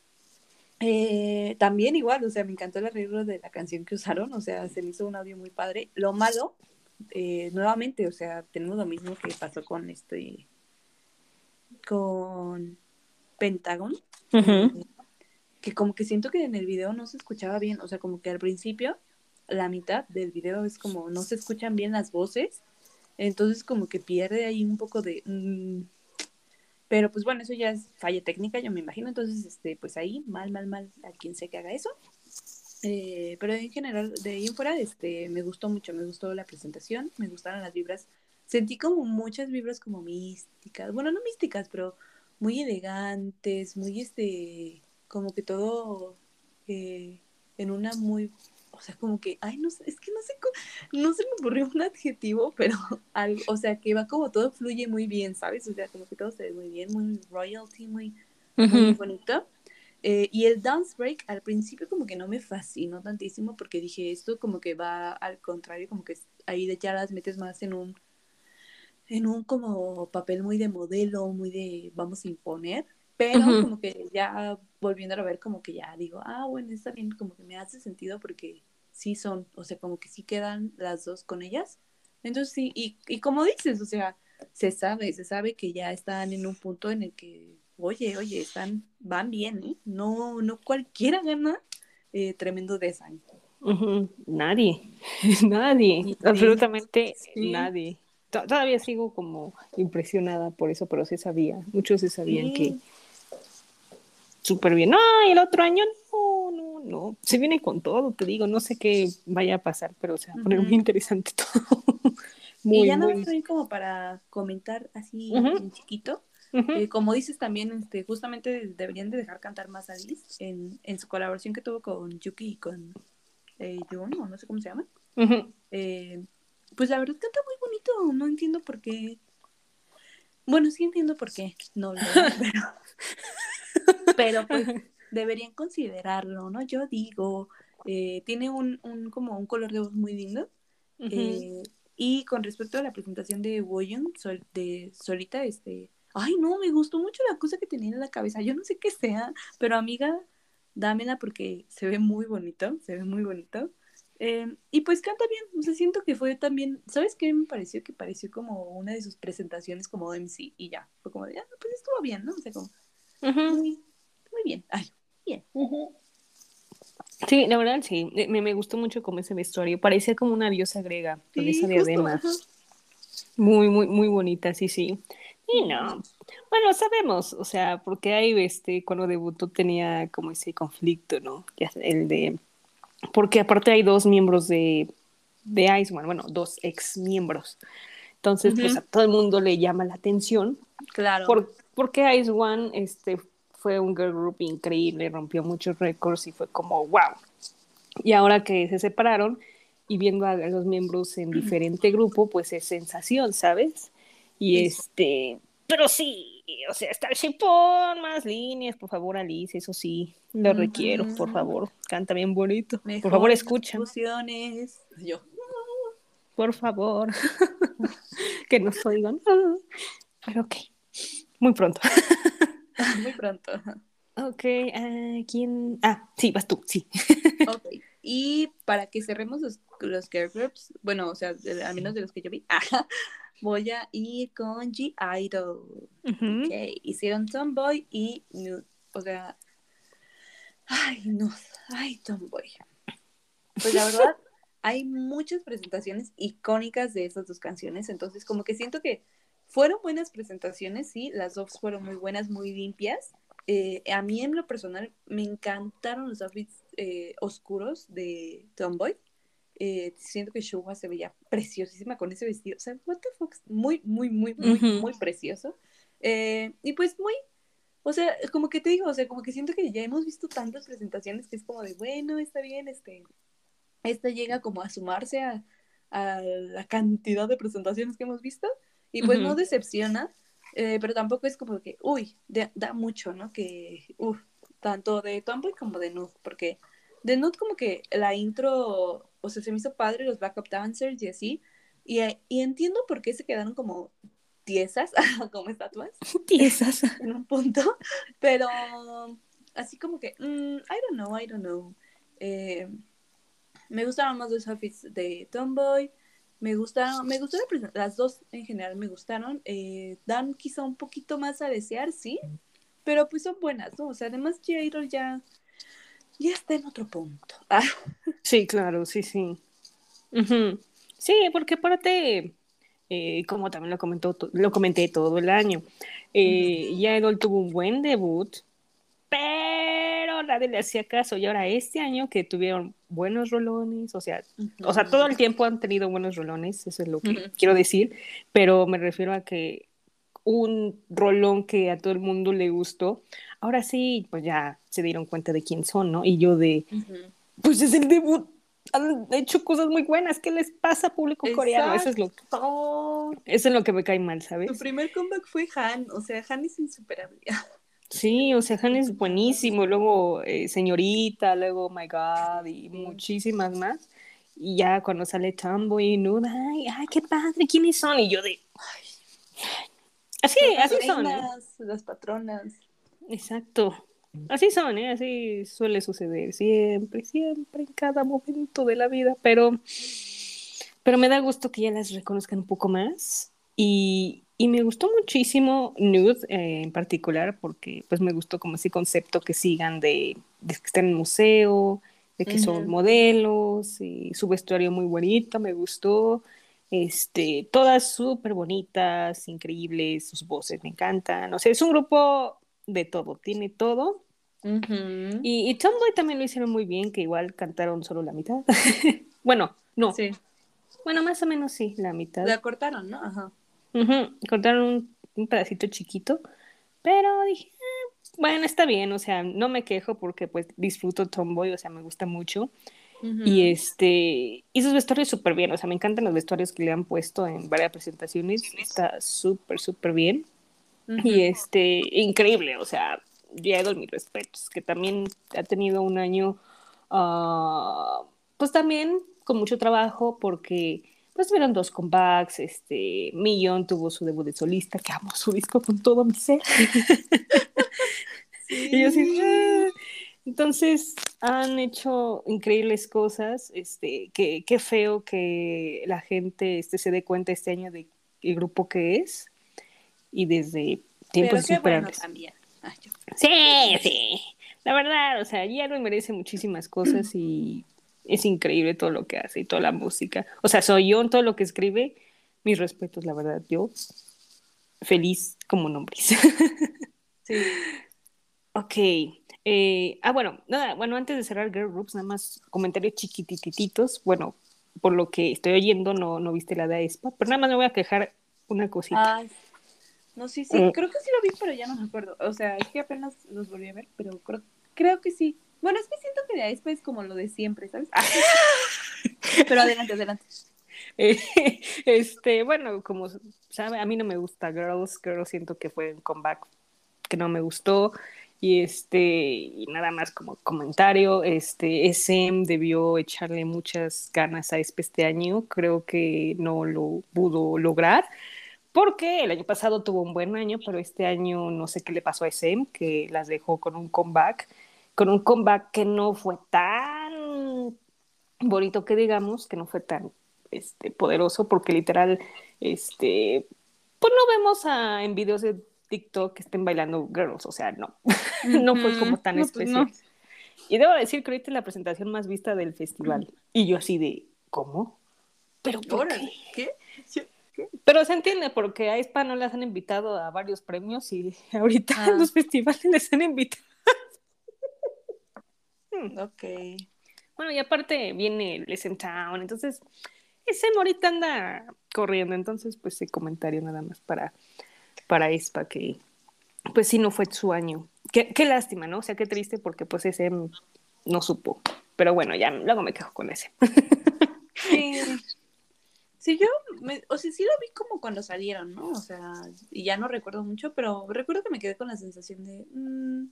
Eh, también igual, o sea, me encantó el arreglo de la canción que usaron, o sea, se me hizo un audio muy padre. Lo malo, eh, nuevamente, o sea, tenemos lo mismo que pasó con este, con Pentagon, eh, que como que siento que en el video no se escuchaba bien, o sea, como que al principio, la mitad del video es como no se escuchan bien las voces, entonces como que pierde ahí un poco de... Mm, pero pues bueno, eso ya es falla técnica, yo me imagino. Entonces, este, pues ahí, mal, mal, mal a quien sea que haga eso. Eh, pero en general, de ahí fuera, este, me gustó mucho, me gustó la presentación, me gustaron las vibras. Sentí como muchas vibras como místicas, bueno, no místicas, pero muy elegantes, muy este, como que todo eh, en una muy o sea, como que, ay, no sé, es que no sé, no se me ocurrió un adjetivo, pero algo, o sea, que va como todo fluye muy bien, ¿sabes? O sea, como que todo se ve muy bien, muy royalty, muy, muy bonito. Eh, y el dance break al principio como que no me fascinó tantísimo porque dije esto como que va al contrario, como que ahí de ya las metes más en un en un como papel muy de modelo, muy de vamos a imponer, pero como que ya volviendo a ver como que ya digo, ah, bueno, está bien, como que me hace sentido porque sí son, o sea, como que sí quedan las dos con ellas. Entonces sí, y, y como dices, o sea, se sabe, se sabe que ya están en un punto en el que, oye, oye, están, van bien, ¿eh? No, no cualquiera gana eh, tremendo design. Nadie, nadie, absolutamente nadie. Todavía sigo como impresionada por eso, pero se sabía, muchos se sabían que súper bien. Ay, el otro año no, no, no. Se viene con todo, te digo, no sé qué vaya a pasar, pero se va a poner muy interesante todo. muy, y ya no estoy como para comentar así en chiquito. Eh, como dices también, este, justamente deberían de dejar cantar más a Liz en, en su colaboración que tuvo con Yuki y con eh, Jun, o no sé cómo se llama. Eh, pues la verdad canta muy bonito, no entiendo por qué. Bueno, sí entiendo por qué, no lo pero pero pues deberían considerarlo, ¿no? Yo digo, eh, tiene un, un, como un color de voz muy lindo. Eh, y con respecto a la presentación de Woyun, de Solita, este, ay no, me gustó mucho la cosa que tenía en la cabeza. Yo no sé qué sea, pero amiga, dámela porque se ve muy bonito, se ve muy bonito. Eh, y pues canta bien, o sea, siento que fue también, ¿sabes qué me pareció? Que pareció como una de sus presentaciones como MC y ya, fue como de, ah, pues estuvo bien, ¿no? O sea, como muy bien. Ay, bien. Sí, la verdad sí, me, me, gustó mucho como ese vestuario, parecía como una diosa griega con esa diadema. Muy, muy, muy bonita, sí, sí. Y no, bueno, sabemos, o sea, porque ahí, este, cuando debutó tenía como ese conflicto, ¿no? El de, porque aparte hay dos miembros de, de Ice bueno, dos ex miembros. Entonces, pues a todo el mundo le llama la atención. Claro. Por, porque Ice One, este, fue un girl group increíble, rompió muchos récords y fue como wow. Y ahora que se separaron y viendo a los miembros en diferente grupo, pues es sensación, ¿sabes? Y este, pero sí, o sea, Starship, pon más líneas, por favor, Alice, eso sí, lo requiero, por favor, canta bien bonito. por favor, escucha. Yo. Por favor, que nos oigan. Pero ok, muy pronto. muy pronto. Ok, uh, ¿quién? Ah, sí, vas tú, sí. ok, y para que cerremos los, los girl groups, bueno, o sea, al menos de los que yo vi, voy a ir con G Idol. Ok, hicieron Tomboy y Nude. O sea, ay, no, ay, Tomboy. Pues la verdad, hay muchas presentaciones icónicas de esas dos canciones, entonces como que siento que fueron buenas presentaciones, sí, las dos fueron muy buenas, muy limpias. Eh, a mí en lo personal me encantaron los outfits eh, oscuros de Tomboy. Eh, siento que Shuwa se veía preciosísima con ese vestido. O sea, what the fuck, muy, muy, muy, muy, muy precioso. y pues muy, o sea, como que te digo, o sea, como que siento que ya hemos visto tantas presentaciones que es como de, bueno, está bien, este, esta llega como a sumarse a, a la cantidad de presentaciones que hemos visto y pues no decepciona, eh, pero tampoco es como que, uy, da mucho, ¿no? Que, uff, tanto de Tomboy como de Nude, porque de Nude como que la intro, o sea, se me hizo padre los backup dancers y así, y, y entiendo por qué se quedaron como tiesas, como estatuas. Tiesas. En un punto, pero así como que, mm, I don't know, I don't know. Eh, me gustaron más los outfits de Tomboy, me gustaron, me gustó las dos en general me gustaron. Eh, dan quizá un poquito más a desear, sí, pero pues son buenas, ¿no? O sea, además Jairo ya, ya está en otro punto. Ah. Sí, claro, sí, sí. Sí, porque aparte, eh, como también lo, comentó, lo comenté todo el año, eh, Jairo tuvo un buen debut, pero nadie le hacía caso. Y ahora este año que tuvieron buenos rolones, o sea, o sea, todo el tiempo han tenido buenos rolones, eso es lo que quiero decir, pero me refiero a que un rolón que a todo el mundo le gustó, ahora sí, pues ya se dieron cuenta de quién son, ¿no? Y yo de, pues es el debut, han hecho cosas muy buenas, ¿qué les pasa público coreano? Eso es lo que, eso es lo que me cae mal, ¿sabes? Su primer comeback fue Han, o sea, Han es insuperable. Sí, o sea, Han es buenísimo, luego eh, Señorita, luego My God y muchísimas más. Y ya cuando sale Tomboy y Nuda, ay, ay, qué padre, ¿quiénes son? Y yo de, así, así son. ¿eh? Las patronas. Exacto. Así son, ¿eh? así suele suceder siempre, siempre, en cada momento de la vida, pero, pero me da gusto que ya las reconozcan un poco más y, y me gustó muchísimo Nude eh, en particular porque pues me gustó como ese concepto que sigan de, de que están en el museo, de que son modelos y su vestuario muy bonito, me gustó. Este, todas súper bonitas, increíbles, sus voces me encantan. O sea, es un grupo de todo, tiene todo. Y, y Tomboy también lo hicieron muy bien, que igual cantaron solo la mitad. bueno, no. Sí. Bueno, más o menos sí, la mitad. La cortaron, ¿no? Ajá. Cortaron un, pedacito chiquito, pero dije, ah, bueno, está bien, o sea, no me quejo porque pues disfruto Tomboy, o sea, me gusta mucho. Y este, y sus vestuarios súper bien, o sea, me encantan los vestuarios que le han puesto en varias presentaciones, está súper, súper bien. Y este, increíble, o sea, Idol, mis respetos, que también ha tenido un año, uh, pues también con mucho trabajo porque pues tuvieron dos comebacks, este, Millón tuvo su debut de solista, que amo su disco con todo mi ser. y yo sí, ah". entonces han hecho increíbles cosas, este, que, qué feo que la gente este, se dé cuenta este año de el grupo que es y desde tiempos superables. Sí, sí, la verdad, o sea, Hierro merece muchísimas cosas y es increíble todo lo que hace y toda la música. O sea, soy yo en todo lo que escribe. Mis respetos, la verdad. Yo feliz como nombres. sí. Ok. Eh, ah, bueno, nada, bueno, antes de cerrar Girl Groups, nada más comentarios chiquitititos. Bueno, por lo que estoy oyendo, no, no viste la de ESPA, pero nada más me voy a quejar una cosita. no, sí, sí, mm. creo que sí lo vi, pero ya no me acuerdo. O sea, es que apenas los volví a ver, pero creo, creo que sí. Bueno, es que siento que de ahí es como lo de siempre, ¿sabes? Pero adelante, adelante. Eh, este, bueno, como sabe, a mí no me gusta Girls, Girls siento que fue un comeback que no me gustó. Y este, y nada más como comentario, este, SM debió echarle muchas ganas a este, este año, creo que no lo pudo lograr, porque el año pasado tuvo un buen año, pero este año no sé qué le pasó a SM, que las dejó con un comeback, con un comeback que no fue tan bonito que digamos, que no fue tan este, poderoso, porque literal, este, pues no vemos a, en videos de TikTok que estén bailando girls, o sea, no, no fue como tan pues especial. Y debo decir que ahorita es la presentación más vista del festival. Y yo así de, ¿cómo? ¿Pero por qué? Pero se entiende porque a Espa no les han invitado a varios premios y ahorita ah. los festivales les han invitado. Hmm. ok. Bueno, y aparte viene Lesson Town, entonces ese morita anda corriendo, entonces pues ese comentario nada más para para Espa, que pues sí no fue su año. Qué, qué, lástima, ¿no? O sea, qué triste porque pues ese no supo. Pero bueno, ya luego me quejo con ese. Sí, sí yo, o sea, sí lo vi como cuando salieron, ¿no? O sea, y ya no recuerdo mucho, pero recuerdo que me quedé con la sensación de... Mm,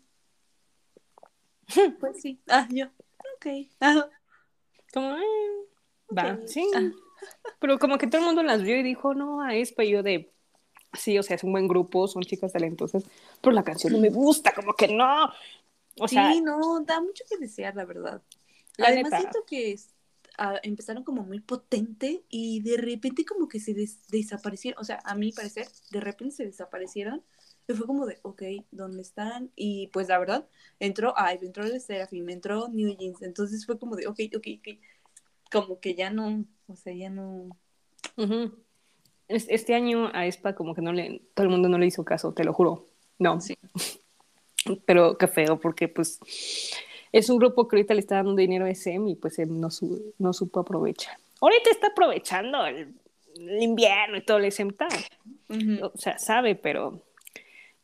pues sí, ah, yo, ok. Como, eh, va, sí. Ah. Pero como que todo el mundo las vio y dijo, no, a Espa, y yo de, sí, o sea, es un buen grupo, son chicas talentosas, pero la canción no me gusta, como que no. O sea, sí, no, da mucho que desear, la verdad. Además siento que ah, empezaron como muy potente y de repente como que se desaparecieron, o sea, a mi parecer, de repente se desaparecieron. Y fue como de, ok, ¿dónde están? Y pues la verdad, entró Ive, entró el Seraphim, entró New Jeans, entonces fue como de, ok, ok, ok, como que ya no, o sea, ya no este año a Espa como que no le, todo el mundo no le hizo caso, te lo juro. No. Sí. Pero qué feo, porque pues es un grupo que ahorita le está dando dinero a SM y pues no, no supo aprovechar. Ahorita está aprovechando el, invierno y todo el SM O sea, sabe, pero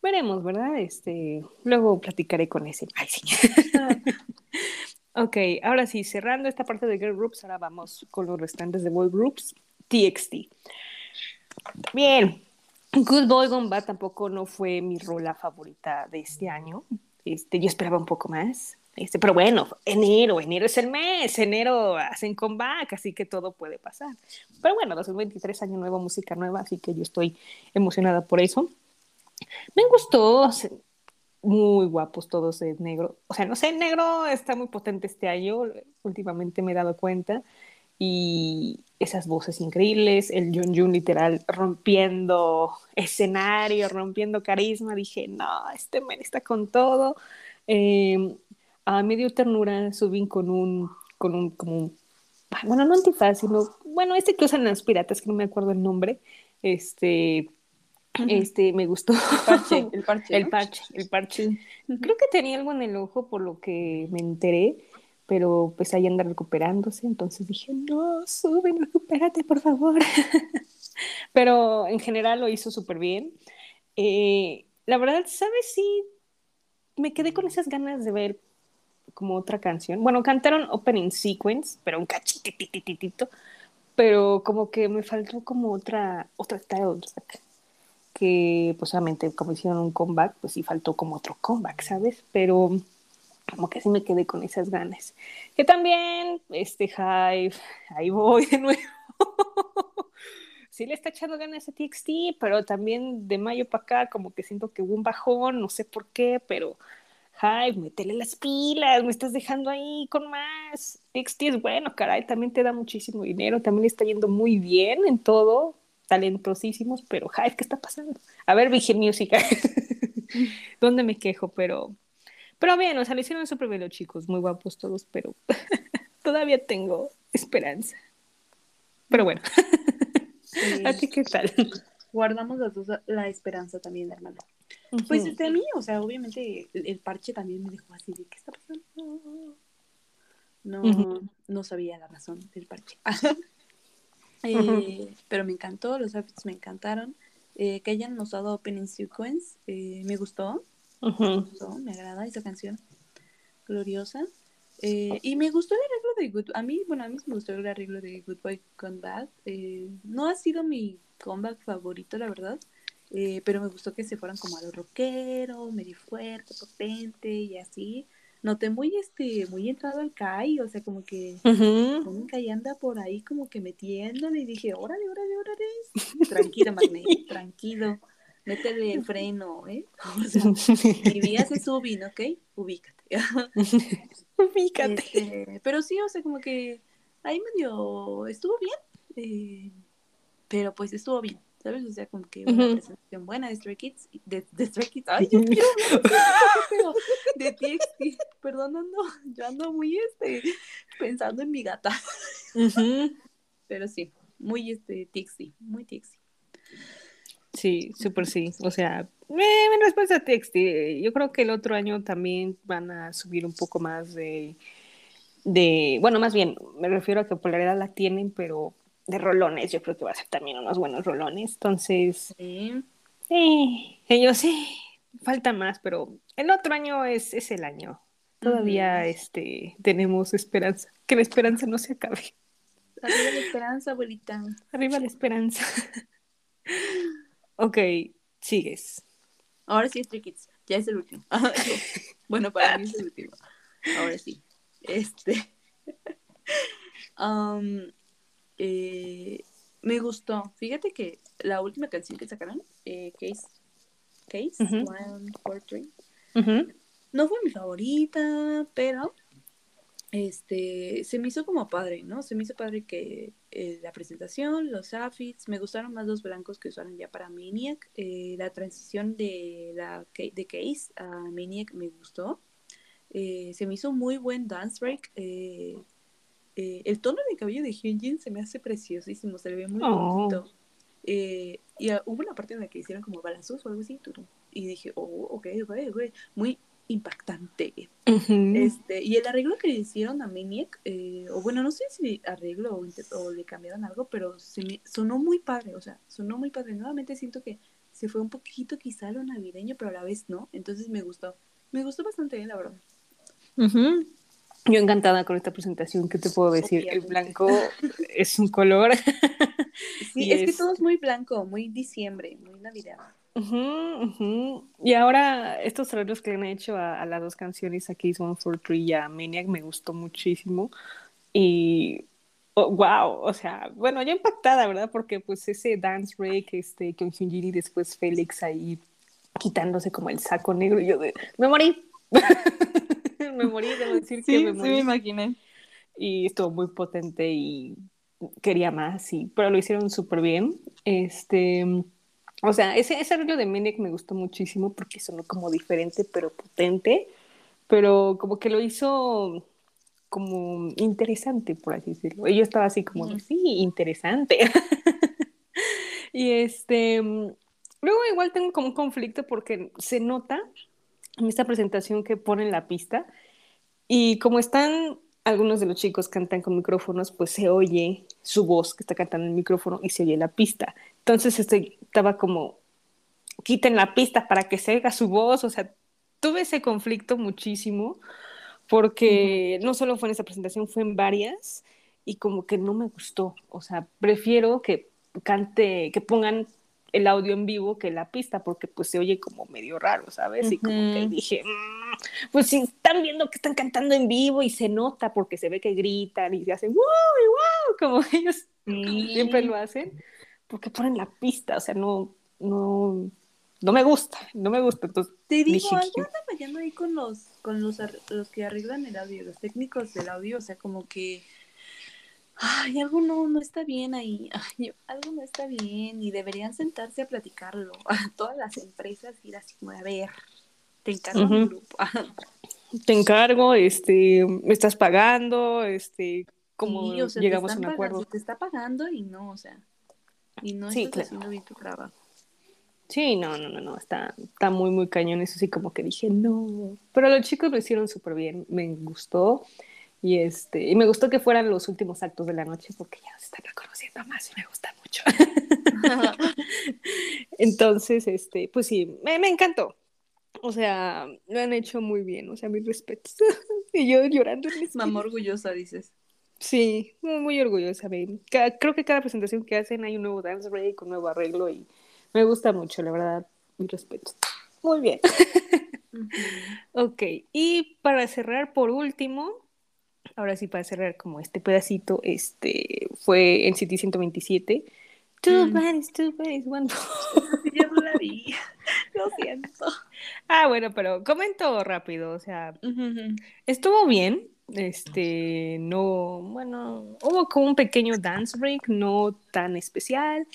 veremos, ¿verdad? Este, luego platicaré con ese. Ay, sí. ok, ahora sí, cerrando esta parte de girl groups, ahora vamos con los restantes de boy groups. TXT. Bien, Good Boy Gone Bad tampoco no fue mi rola favorita de este año. Este, yo esperaba un poco más. Este, pero bueno, enero, enero es el mes, enero hacen comeback, así que todo puede pasar. Pero bueno, 2023, año nuevo, música nueva, así que yo estoy emocionada por eso. Me gustó, muy guapos todos de negro. O sea, no sé, negro está muy potente este año, últimamente me he dado cuenta y esas voces increíbles, el Jun Jun literal rompiendo escenario, rompiendo carisma, dije, no, este men está con todo. Eh, a medio ternura subí con un, con un, como bueno, no antifaz, sino, bueno, este que usan los piratas, que no me acuerdo el nombre, este, este, me gustó. El parche, el parche. El parche, el parche. Creo que tenía algo en el ojo por lo que me enteré pero pues ahí anda recuperándose, entonces dije, no, sube, recupérate, por favor. pero en general lo hizo súper bien. Eh, la verdad, ¿sabes? Sí, me quedé con esas ganas de ver como otra canción. Bueno, cantaron Opening Sequence, pero un cachitititito, pero como que me faltó como otra, otra title que pues obviamente como hicieron un comeback, pues sí faltó como otro comeback, ¿sabes? Pero como que sí me quedé con esas ganas. Que también, este Hive, ahí voy de nuevo. sí le está echando ganas a TXT, pero también de mayo para acá como que siento que hubo un bajón, no sé por qué, pero Hive, métele las pilas, me estás dejando ahí con más. TXT es bueno, caray, también te da muchísimo dinero, también está yendo muy bien en todo, talentosísimos, pero ¿qué está pasando? A ver, Vigil Music, ¿dónde me quejo? Pero pero bien, o sea, lo hicieron súper bien los chicos, muy guapos todos, pero todavía tengo esperanza. Pero bueno, ¿a ti qué tal? Guardamos las dos la esperanza también, hermano. Pues desde mí, o sea, obviamente el, parche también me dejó así de, ¿qué está pasando? No, no sabía la razón del parche. Eh, pero me encantó, los outfits me encantaron. Eh, que hayan usado Opening Sequence, eh, me gustó me agrada esa canción. Gloriosa. Eh, y me gustó el arreglo de Good A mí, bueno, a mí me gustó el arreglo de Good Boy Comeback. Eh, no ha sido mi comeback favorito, la verdad. Pero me gustó que se fueran como a lo rockero, medio fuerte, potente y así. Noté muy, este, muy entrado al Kai, o sea, como que un Kai anda por ahí como que metiéndole y dije, órale, órale, órale. Tranquilo, Magnet, tranquilo. Métele el freno, ¿eh? O sea, mi vida se subin, ¿ok? Ubícate. Ubícate. Este, pero sí, o sea, como que ahí medio estuvo bien, eh, pero pues estuvo bien, ¿sabes? O sea, como que una presentación buena de Stray Kids, de, de Stray Kids, ay, yo quiero de TXT, perdón, ando, yo ando muy, este, pensando en mi gata, pero sí, muy, este, TXT, muy TXT. Sí, súper sí. O sea, eh, después de TXT, yo creo que el otro año también van a subir un poco más de, de, bueno, más bien, me refiero a que popularidad la tienen, pero de rolones, yo creo que va a ser también unos buenos rolones. Entonces, sí. ellos sí, falta más, pero el otro año es, es el año. Todavía este, tenemos esperanza, que la esperanza no se acabe. Arriba la esperanza, abuelita. Arriba la esperanza. ok, sigues. Ahora sí es Kids, ya es el último. bueno, para mí es el último. Ahora sí. Este. um, eh, me gustó. Fíjate que la última canción que sacaron, eh, Case, Case, One, Four, Three, no fue mi favorita, pero este, se me hizo como padre, ¿no? Se me hizo padre que eh, la presentación, los outfits, me gustaron más los blancos que usaron ya para Maniac, eh, la transición de, la, de Case a Maniac me gustó, eh, se me hizo muy buen dance break, el tono de cabello de Hyunjin se me hace preciosísimo, se le ve muy oh. bonito. y hubo una parte en la que hicieron como balazos o algo así, y dije, oh, ok, ok, ok, muy impactante. este, y el arreglo que le hicieron a Maniac, eh, o bueno, no sé si arreglo o, le cambiaron algo, pero se me sonó muy padre, o sea, sonó muy padre. Nuevamente siento que se fue un poquito quizá lo navideño, pero a la vez no. Entonces me gustó. Me gustó bastante bien, la verdad. Yo encantada con esta presentación, ¿qué te puedo decir? El blanco es un color. sí, es, que todo es muy blanco, muy diciembre, muy navidad. Y ahora estos arreglos que han hecho a, las dos canciones, a Case One for Three y a Maniac, me gustó muchísimo. Y wow, o sea, bueno, yo impactada, ¿verdad? Porque pues ese dance break, este, con Hyunjin y después Félix ahí quitándose como el saco negro, y yo de, me morí. me morí, debo decir que me morí. Sí, me imaginé. Y estuvo muy potente y quería más, sí, pero lo hicieron súper bien. Este o sea, ese, ese arreglo de Maniac me gustó muchísimo porque sonó como diferente, pero potente, pero como que lo hizo como interesante, por así decirlo. Y yo estaba así como, sí, interesante. y este, luego igual tengo como un conflicto porque se nota esta presentación que ponen la pista. Y como están algunos de los chicos cantan con micrófonos, pues se oye su voz que está cantando en el micrófono y se oye la pista. Entonces este, estaba como, quiten la pista para que se oiga su voz, o sea, tuve ese conflicto muchísimo porque no solo fue en esa presentación, fue en varias y como que no me gustó, o sea, prefiero que cante, que pongan el audio en vivo que la pista, porque pues se oye como medio raro, ¿sabes? Y como que dije, mm, pues si están viendo que están cantando en vivo y se nota porque se ve que gritan y se hacen wow y wow, como ellos siempre lo hacen, porque ponen la pista, o sea, no, no, no me gusta, no me gusta. Entonces, te digo, algo anda fallando ahí con los, con los, los que arreglan el audio, los técnicos del audio, o sea, como que ay, algo no, no está bien ahí, algo no está bien y deberían sentarse a platicarlo a todas las empresas ir así como, a ver, te encargo un grupo. te encargo, este, me estás pagando, este, como llegamos a un acuerdo. te está pagando y no, o sea, y no estás haciendo bien tu trabajo. Sí, no, no, no, no, está, está muy, muy cañón, eso sí, como que dije, no, pero los chicos lo hicieron súper bien, me gustó, y, este, y me gustó que fueran los últimos actos de la noche porque ya se están reconociendo más y me gusta mucho. Entonces, este, pues sí, me, me encantó. O sea, lo han hecho muy bien, o sea, mis respetos. y yo llorando en Mamá orgullosa, dices. Sí, muy, muy orgullosa. creo que cada presentación que hacen hay un nuevo dance break, un nuevo arreglo y me gusta mucho, la verdad, mis respetos. Muy bien. Ok, y para cerrar por último, ahora sí para cerrar como este pedacito, este fue en City 127. Two mm. bodies, two bodies, one Ya no la vi. Lo siento. Ah, bueno, pero comento rápido, o sea, estuvo bien. Este, no, bueno, hubo como un pequeño dance break, no tan especial.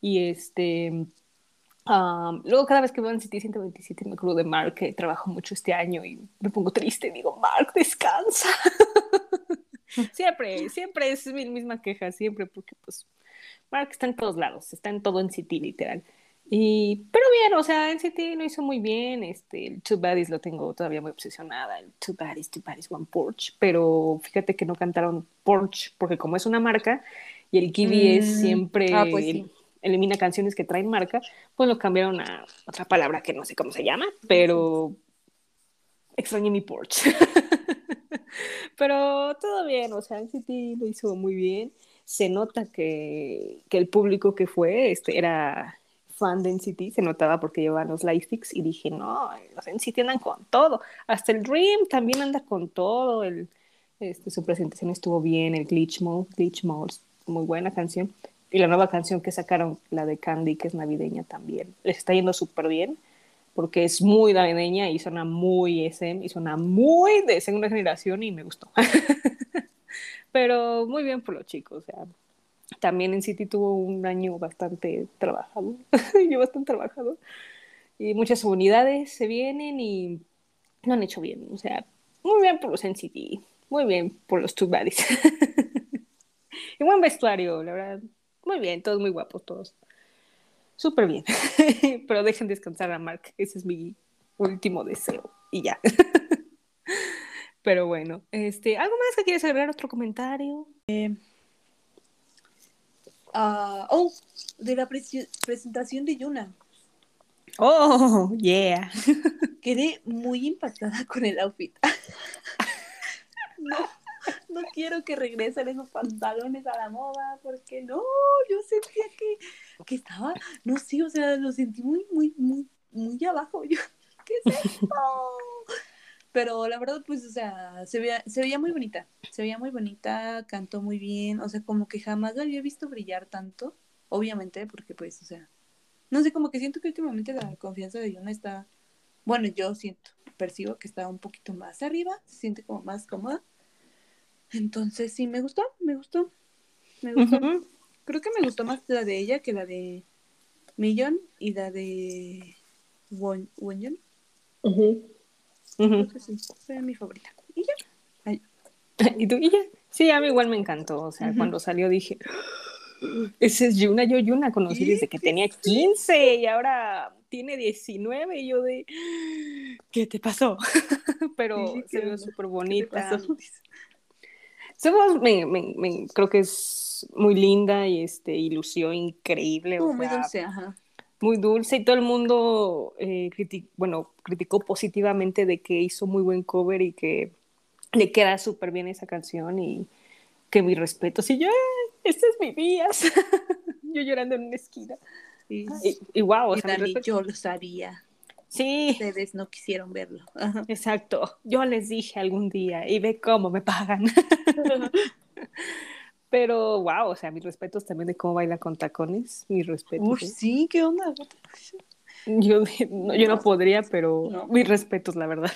Y este, luego cada vez que veo en City 127 me acuerdo de Mark, que trabajó mucho este año y me pongo triste y digo, Mark, descansa. siempre, siempre es mi misma queja, siempre, porque pues Mark está en todos lados, está en todo en City literal. Y, pero bien, o sea, en City lo hizo muy bien. Este, el Two Baddies lo tengo todavía muy obsesionada. El Two Baddies, Two Baddies, One Porch. Pero fíjate que no cantaron Porch, porque como es una marca y el Kiwi es mm. siempre ah, pues elimina canciones que traen marca, pues lo cambiaron a otra palabra que no sé cómo se llama, pero extrañé mi Porch. pero todo bien, o sea, City lo hizo muy bien. Se nota que, que el público que fue este, era fan de NCT, se notaba porque llevaban los lightsticks y dije, no, los NCT andan con todo. Hasta el Dream también anda con todo. El, este, su presentación estuvo bien, el Glitch Mode, Glitch Mode, muy buena canción. Y la nueva canción que sacaron, la de Candy, que es navideña también, les está yendo súper bien, porque es muy navideña y suena muy SM y suena muy de segunda generación y me gustó. Pero muy bien por los chicos, o sea, también en City tuvo un año bastante trabajado, yo bastante trabajado, y muchas unidades se vienen y lo han hecho bien, o sea, muy bien por los NCT, muy bien por los Two Baddies. y buen vestuario, la verdad, muy bien, todos muy guapos, todos. Súper bien. Pero dejen descansar a Mark. Ese es mi último deseo. Y ya. Pero bueno, este, ¿algo más que quieres agregar? ¿Otro comentario? Eh, uh, oh, de la presentación de Yuna. Oh, yeah. Quedé muy impactada con el outfit. no no quiero que regresen esos pantalones a la moda, porque no, yo sentía que, que estaba, no sé, o sea, lo sentí muy, muy, muy, muy abajo. Yo, ¿qué es esto? Pero la verdad, pues, o sea, se veía, se veía muy bonita, se veía muy bonita, cantó muy bien, o sea, como que jamás la había visto brillar tanto, obviamente, porque pues, o sea, no sé, como que siento que últimamente la confianza de Yuna está, bueno, yo siento, percibo que está un poquito más arriba, se siente como más cómoda, entonces sí, me gustó, me gustó. Me gustó. Creo que me gustó más la de ella que la de Millon y la de Won sí, fue mi favorita. Y ya. ¿Y tú? ¿Y ya? Sí, a mí igual me encantó. O sea, cuando salió dije, ese es Yuna. Yo Yuna conocí desde que tenía 15 y ahora tiene 19 y yo de, ¿qué te pasó? Pero se ve súper bonita. Somos, me, me, creo que es muy linda y este, y lució increíble. muy dulce, ajá. Muy dulce y todo el mundo eh, bueno, criticó positivamente de que hizo muy buen cover y que le queda súper bien esa canción y que mi respeto. Sí, yo, este es mi día. yo llorando en una esquina. Y, y, wow, o sea, yo lo sabía. Sí. Ustedes no quisieron verlo. Exacto. Yo les dije algún día y ve cómo me pagan. Pero, wow, o sea, mis respetos también de cómo baila con tacones. Mis respetos. Uf, ¿eh? sí, ¿qué onda? Yo no, yo no podría, pero mis respetos, la verdad.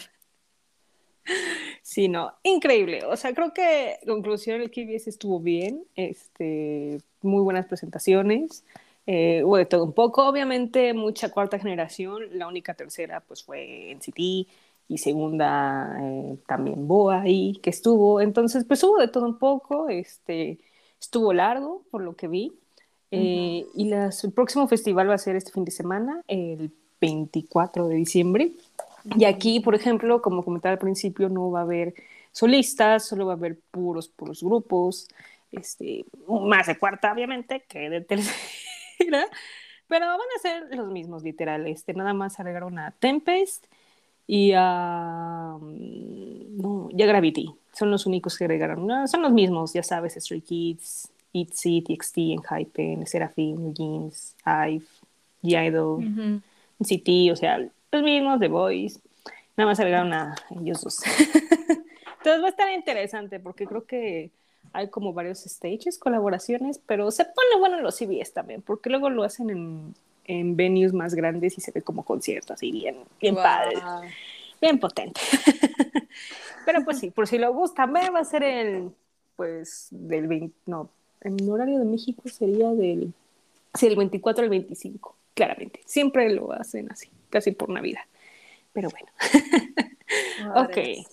Sí, no, increíble. O sea, creo que conclusión el KBS estuvo bien. Este, muy buenas presentaciones. Eh, hubo de todo un poco, obviamente mucha cuarta generación, la única tercera pues fue NCT y segunda eh, también Boa ahí que estuvo, entonces pues hubo de todo un poco, este, estuvo largo por lo que vi. Eh, y las, el próximo festival va a ser este fin de semana, el 24 de diciembre. Y aquí por ejemplo, como comentaba al principio, no va a haber solistas, solo va a haber puros, puros grupos, este, más de cuarta obviamente que de tercera pero van a ser los mismos, literal. Este, nada más agregaron a Tempest y a... no, ya Gravity. Son los únicos que agregaron. No, son los mismos, ya sabes, Stray Kids, ITZY, TXT, Enhypen, Seraphim, Jeans, Hive, G-Idol, NCT, o sea, los mismos, The Boys. Nada más agregaron a ellos dos. Entonces va a estar interesante porque creo que hay como varios stages, colaboraciones, pero se pone bueno en los CBS también, porque luego lo hacen en, en venues más grandes y se ve como concierto así bien, bien padre, bien potente. pero pues sí, por si lo gustan ver, va a ser el, pues, del 20, no, en horario de México sería del, sí, el 24 al 25, claramente. Siempre lo hacen así, casi por Navidad. Pero bueno. ok.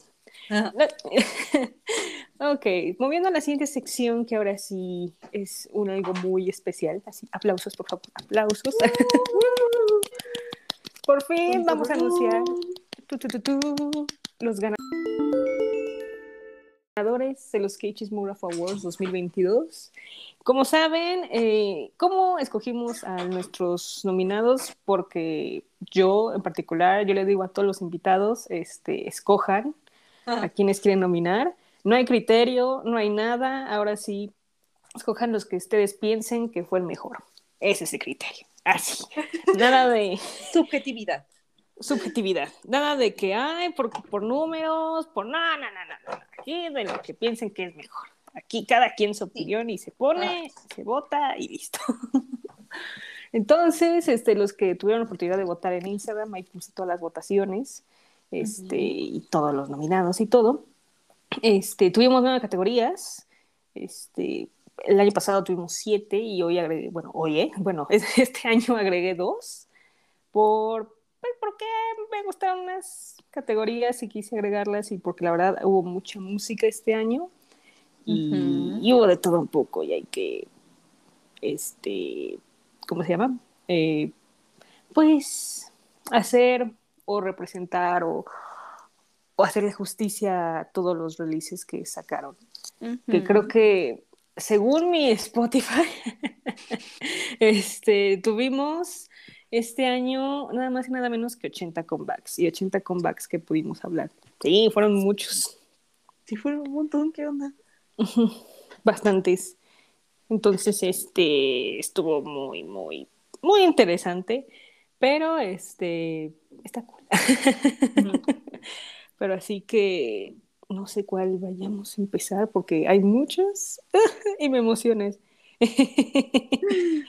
ok, moviendo a la siguiente sección, que ahora sí es un algo muy especial. Así, aplausos, por favor, aplausos. por fin vamos a anunciar los ganadores de los Cages Muraph Awards 2022. Como saben, eh, ¿cómo escogimos a nuestros nominados? Porque yo en particular, yo le digo a todos los invitados, este, escojan a quienes quieren nominar. No hay criterio, no hay nada. Ahora sí, escojan los que ustedes piensen que fue el mejor. Ese es el criterio. Así. Nada de. Subjetividad. Subjetividad. Nada de que hay por, por números, por nada, nada, nada. Aquí de lo que piensen que es mejor. Aquí cada quien su opinión y se pone, ah. se vota y listo. Entonces, este, los que tuvieron la oportunidad de votar en Instagram, ahí puse todas las votaciones este, y todos los nominados y todo. Este, tuvimos nueve categorías. Este, el año pasado tuvimos siete y hoy agregué, bueno, hoy, ¿eh? bueno, este año agregué dos por, pues, porque me gustaron unas categorías y quise agregarlas y porque la verdad hubo mucha música este año y, hubo de todo un poco y hay que, este, ¿cómo se llama? Eh, pues hacer o representar o, o, hacerle justicia a todos los releases que sacaron. Que creo que, según mi Spotify, este, tuvimos este año nada más y nada menos que 80 comebacks y 80 comebacks que pudimos hablar. Sí, fueron muchos. Sí, fueron un montón, ¿qué onda? Bastantes. Entonces, este estuvo muy, muy, muy interesante. Pero este está cool. Pero así que no sé cuál vayamos a empezar porque hay muchas y me emociones.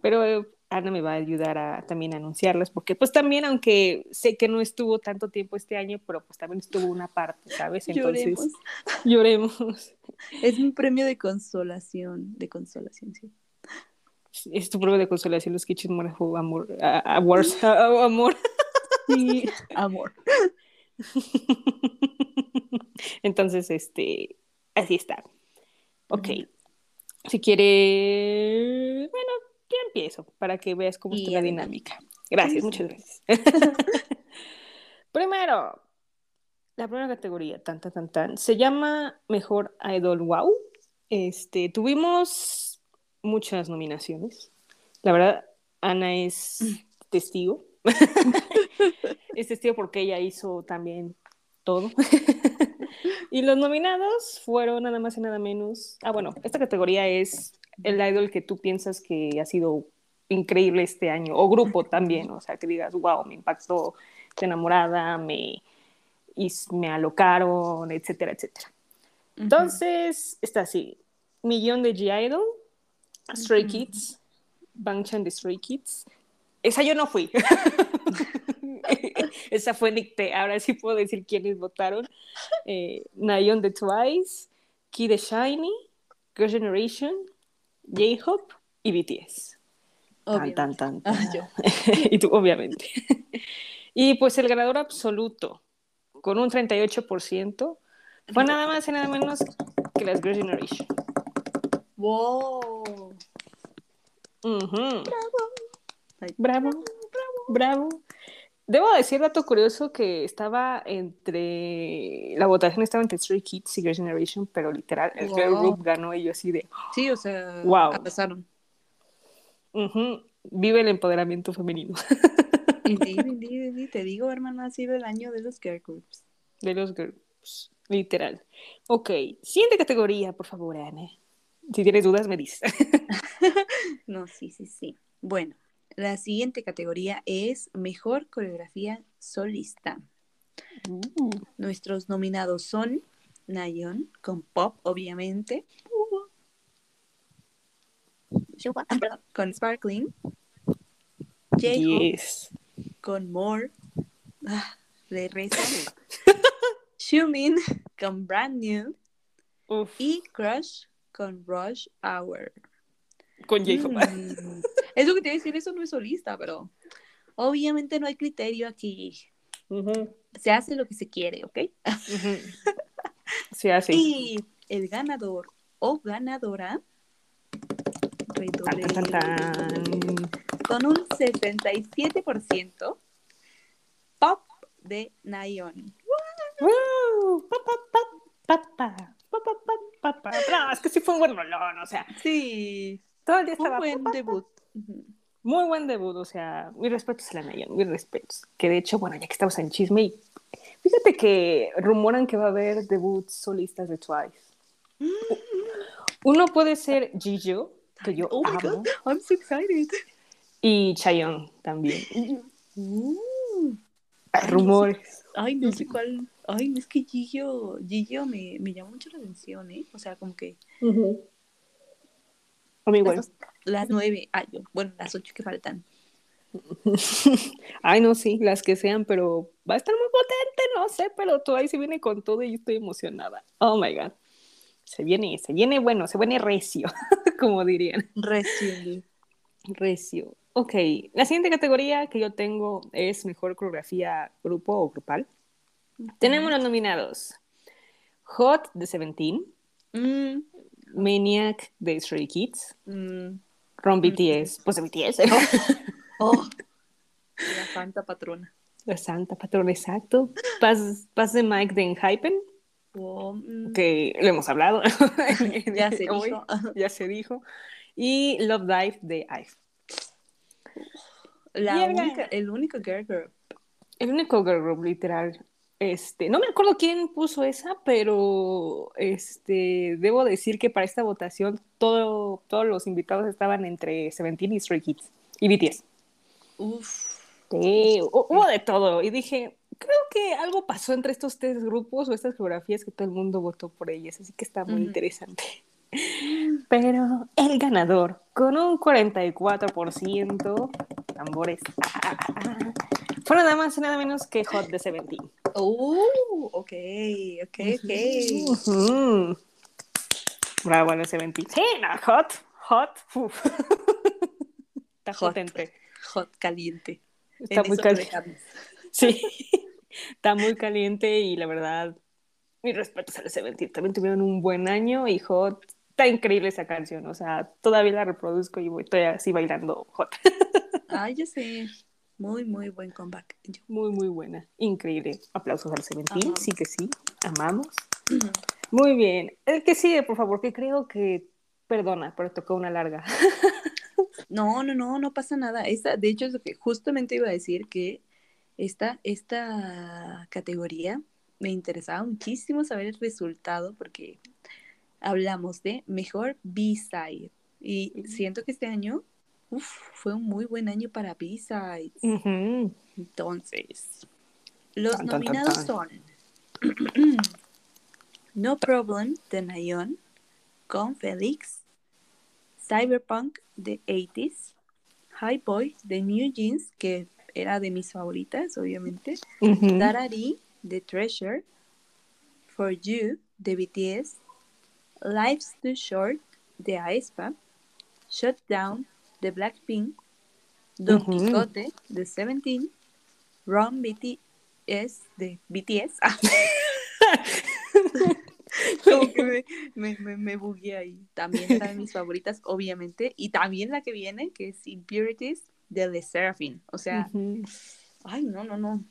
Pero Ana me va a ayudar a también a anunciarlas, porque pues también, aunque sé que no estuvo tanto tiempo este año, pero pues también estuvo una parte, ¿sabes? Entonces, lloremos. lloremos. Es mi premio de consolación, de consolación, sí es tu prueba de consolación los Kitchen Morajo amor awards amor. Sí amor. Entonces este así está. Ok. Si quiere bueno ya empiezo para que veas cómo está la dinámica. Gracias muchas gracias. Primero la primera categoría tan tan tan tan se llama mejor idol wow. Este tuvimos muchas nominaciones. La verdad, Ana es testigo. es testigo porque ella hizo también todo. y los nominados fueron nada más y nada menos. Ah, bueno, esta categoría es el idol que tú piensas que ha sido increíble este año, o grupo también, o sea, que digas, wow, me impactó, estoy enamorada, me, y me alocaron, etcétera, etcétera. Entonces, está así, Millón de G-Idol, Stray Kids, Bangchan de Stray Kids. Esa yo no fui. Esa fue Nicte. Ahora sí puedo decir quiénes votaron. Eh, Nayeon de Twice, Kid de Shiny, Girl Generation, J-Hope y BTS. Tan, tan, tan, ah, y tú, obviamente. y pues el ganador absoluto, con un 38%, fue nada más y nada menos que las Girl Generation. ¡Wow! Bravo. bravo. Bravo, Debo decir, dato curioso, que estaba entre. La votación estaba entre Stray Kids y Girl Generation, pero literal, el Girl Group ganó y yo así de. Sí, o sea, wow. Vive el empoderamiento femenino. Te digo, hermano, ha sido el año de los girl groups. De los girls, literal. Ok, siguiente categoría, por favor, Ana. Si tienes dudas, me dices. No, sí, sí, sí. Bueno, la siguiente categoría es Mejor Coreografía Solista. Uh, Nuestros nominados son Nayeon, con Pop, obviamente. Shuba, ah, con Sparkling. J-Hope yes. con More. Ah, de risa. Xiumin con Brand New. Uf, Y Crush con Rush Hour. con Jacob. Mm, Es lo que te iba a decir, eso no es solista, pero obviamente no hay criterio aquí. Se hace lo que se quiere, ¿ok? ujú. Se hace. Y el ganador o ganadora Tan, redoble, tan, tan, tan. con un 77% pop de. Pa, pa, pa, pa, pa, No, es que sí fue un buen rolón, o sea, Sí, todo el día un estaba buen pa, pa, debut. Muy buen debut, o sea, mis respetos a la mis respetos. Que de hecho, bueno, ya que estamos en chisme, y fíjate que rumoran que va a haber debuts solistas de Twice. Uno puede ser Jijoo, que yo Oh my amo, god, I'm so excited. y Chayoung también. Ay, rumores. Ay, no sé cuál. Ay, es que Gillo, Gillo me, me llama mucho la atención, ¿eh? O sea, como que A mí las, igual. las nueve, ay, yo- bueno, las ocho que faltan. Ay, no, sí, las que sean, pero va a estar muy potente, no sé, pero Twice se viene con todo y yo estoy emocionada. Oh my god. Se viene, se viene bueno, se viene recio, como dirían. Recién. Recio. Ok, la siguiente categoría que yo tengo es mejor coreografía grupo o grupal. Tenemos los nominados: Hot de Seventeen, Mm, Maniac de Stray Kids, mm, Ron BTS, pues de BTS, Oh, la santa patrona. la santa patrona, exacto. Paz, Paz de Mike de Enhypen, Oh, mm, que lo hemos hablado. ya se Hoy, dijo. ya se dijo. Y Love Dive de IVE. La Mierda. única, el único girl group. El único girl group, literal. Este, no me acuerdo quién puso esa, pero este, debo decir que para esta votación todo, todos los invitados estaban entre Seventeen y Stray Kids y BTS. Uf. Sí, hu- hubo de todo. Y dije, creo que algo pasó entre estos tres grupos o estas geografías que todo el mundo votó por ellas, así que está muy interesante. Pero el ganador, con un 44%, tambores, ah, fue nada más y nada menos que Hot de Seventeen. Oh, ok, ok, ok. Bravo, el Seventeen. Sí, no, Hot, Hot, uf. Está Hot. potente. Hot, caliente. Está En muy caliente. Sí, está muy caliente y la verdad, mis respetos a los Seventeen. También tuvieron un buen año y Hot, está increíble esa canción. O sea, todavía la reproduzco y voy- estoy así bailando Hot. Ay, ya sé. Muy, muy buen comeback. Yo- Muy, muy buena. Increíble. Aplausos al. Amamos. Sí que sí. Amamos. Muy bien. El que sigue, por favor, que creo que, perdona, pero tocó una larga. No, no, no, no pasa nada. Esta, de hecho, es lo que justamente iba a decir que esta, esta categoría me interesaba muchísimo saber el resultado porque hablamos de mejor B-side y siento que este año uf, fue un muy buen año para B-sides. Entonces, los Tan, tan, tan, nominados tan. son No Problem de Nayeon con Felix, Cyberpunk de 80s, High Boy de New Jeans, que era de mis favoritas, obviamente, Ujú. Darari de Treasure, For You de BTS, Life's Too Short de aespa, Shutdown de Blackpink, Don Ujú. Quixote de Seventeen, Run BTS de BTS. Como que me, me, me, me bugué ahí. También era de mis favoritas, obviamente. Y también la que viene, que es Impurities de Le Seraphim. O sea, ay, no, no, no.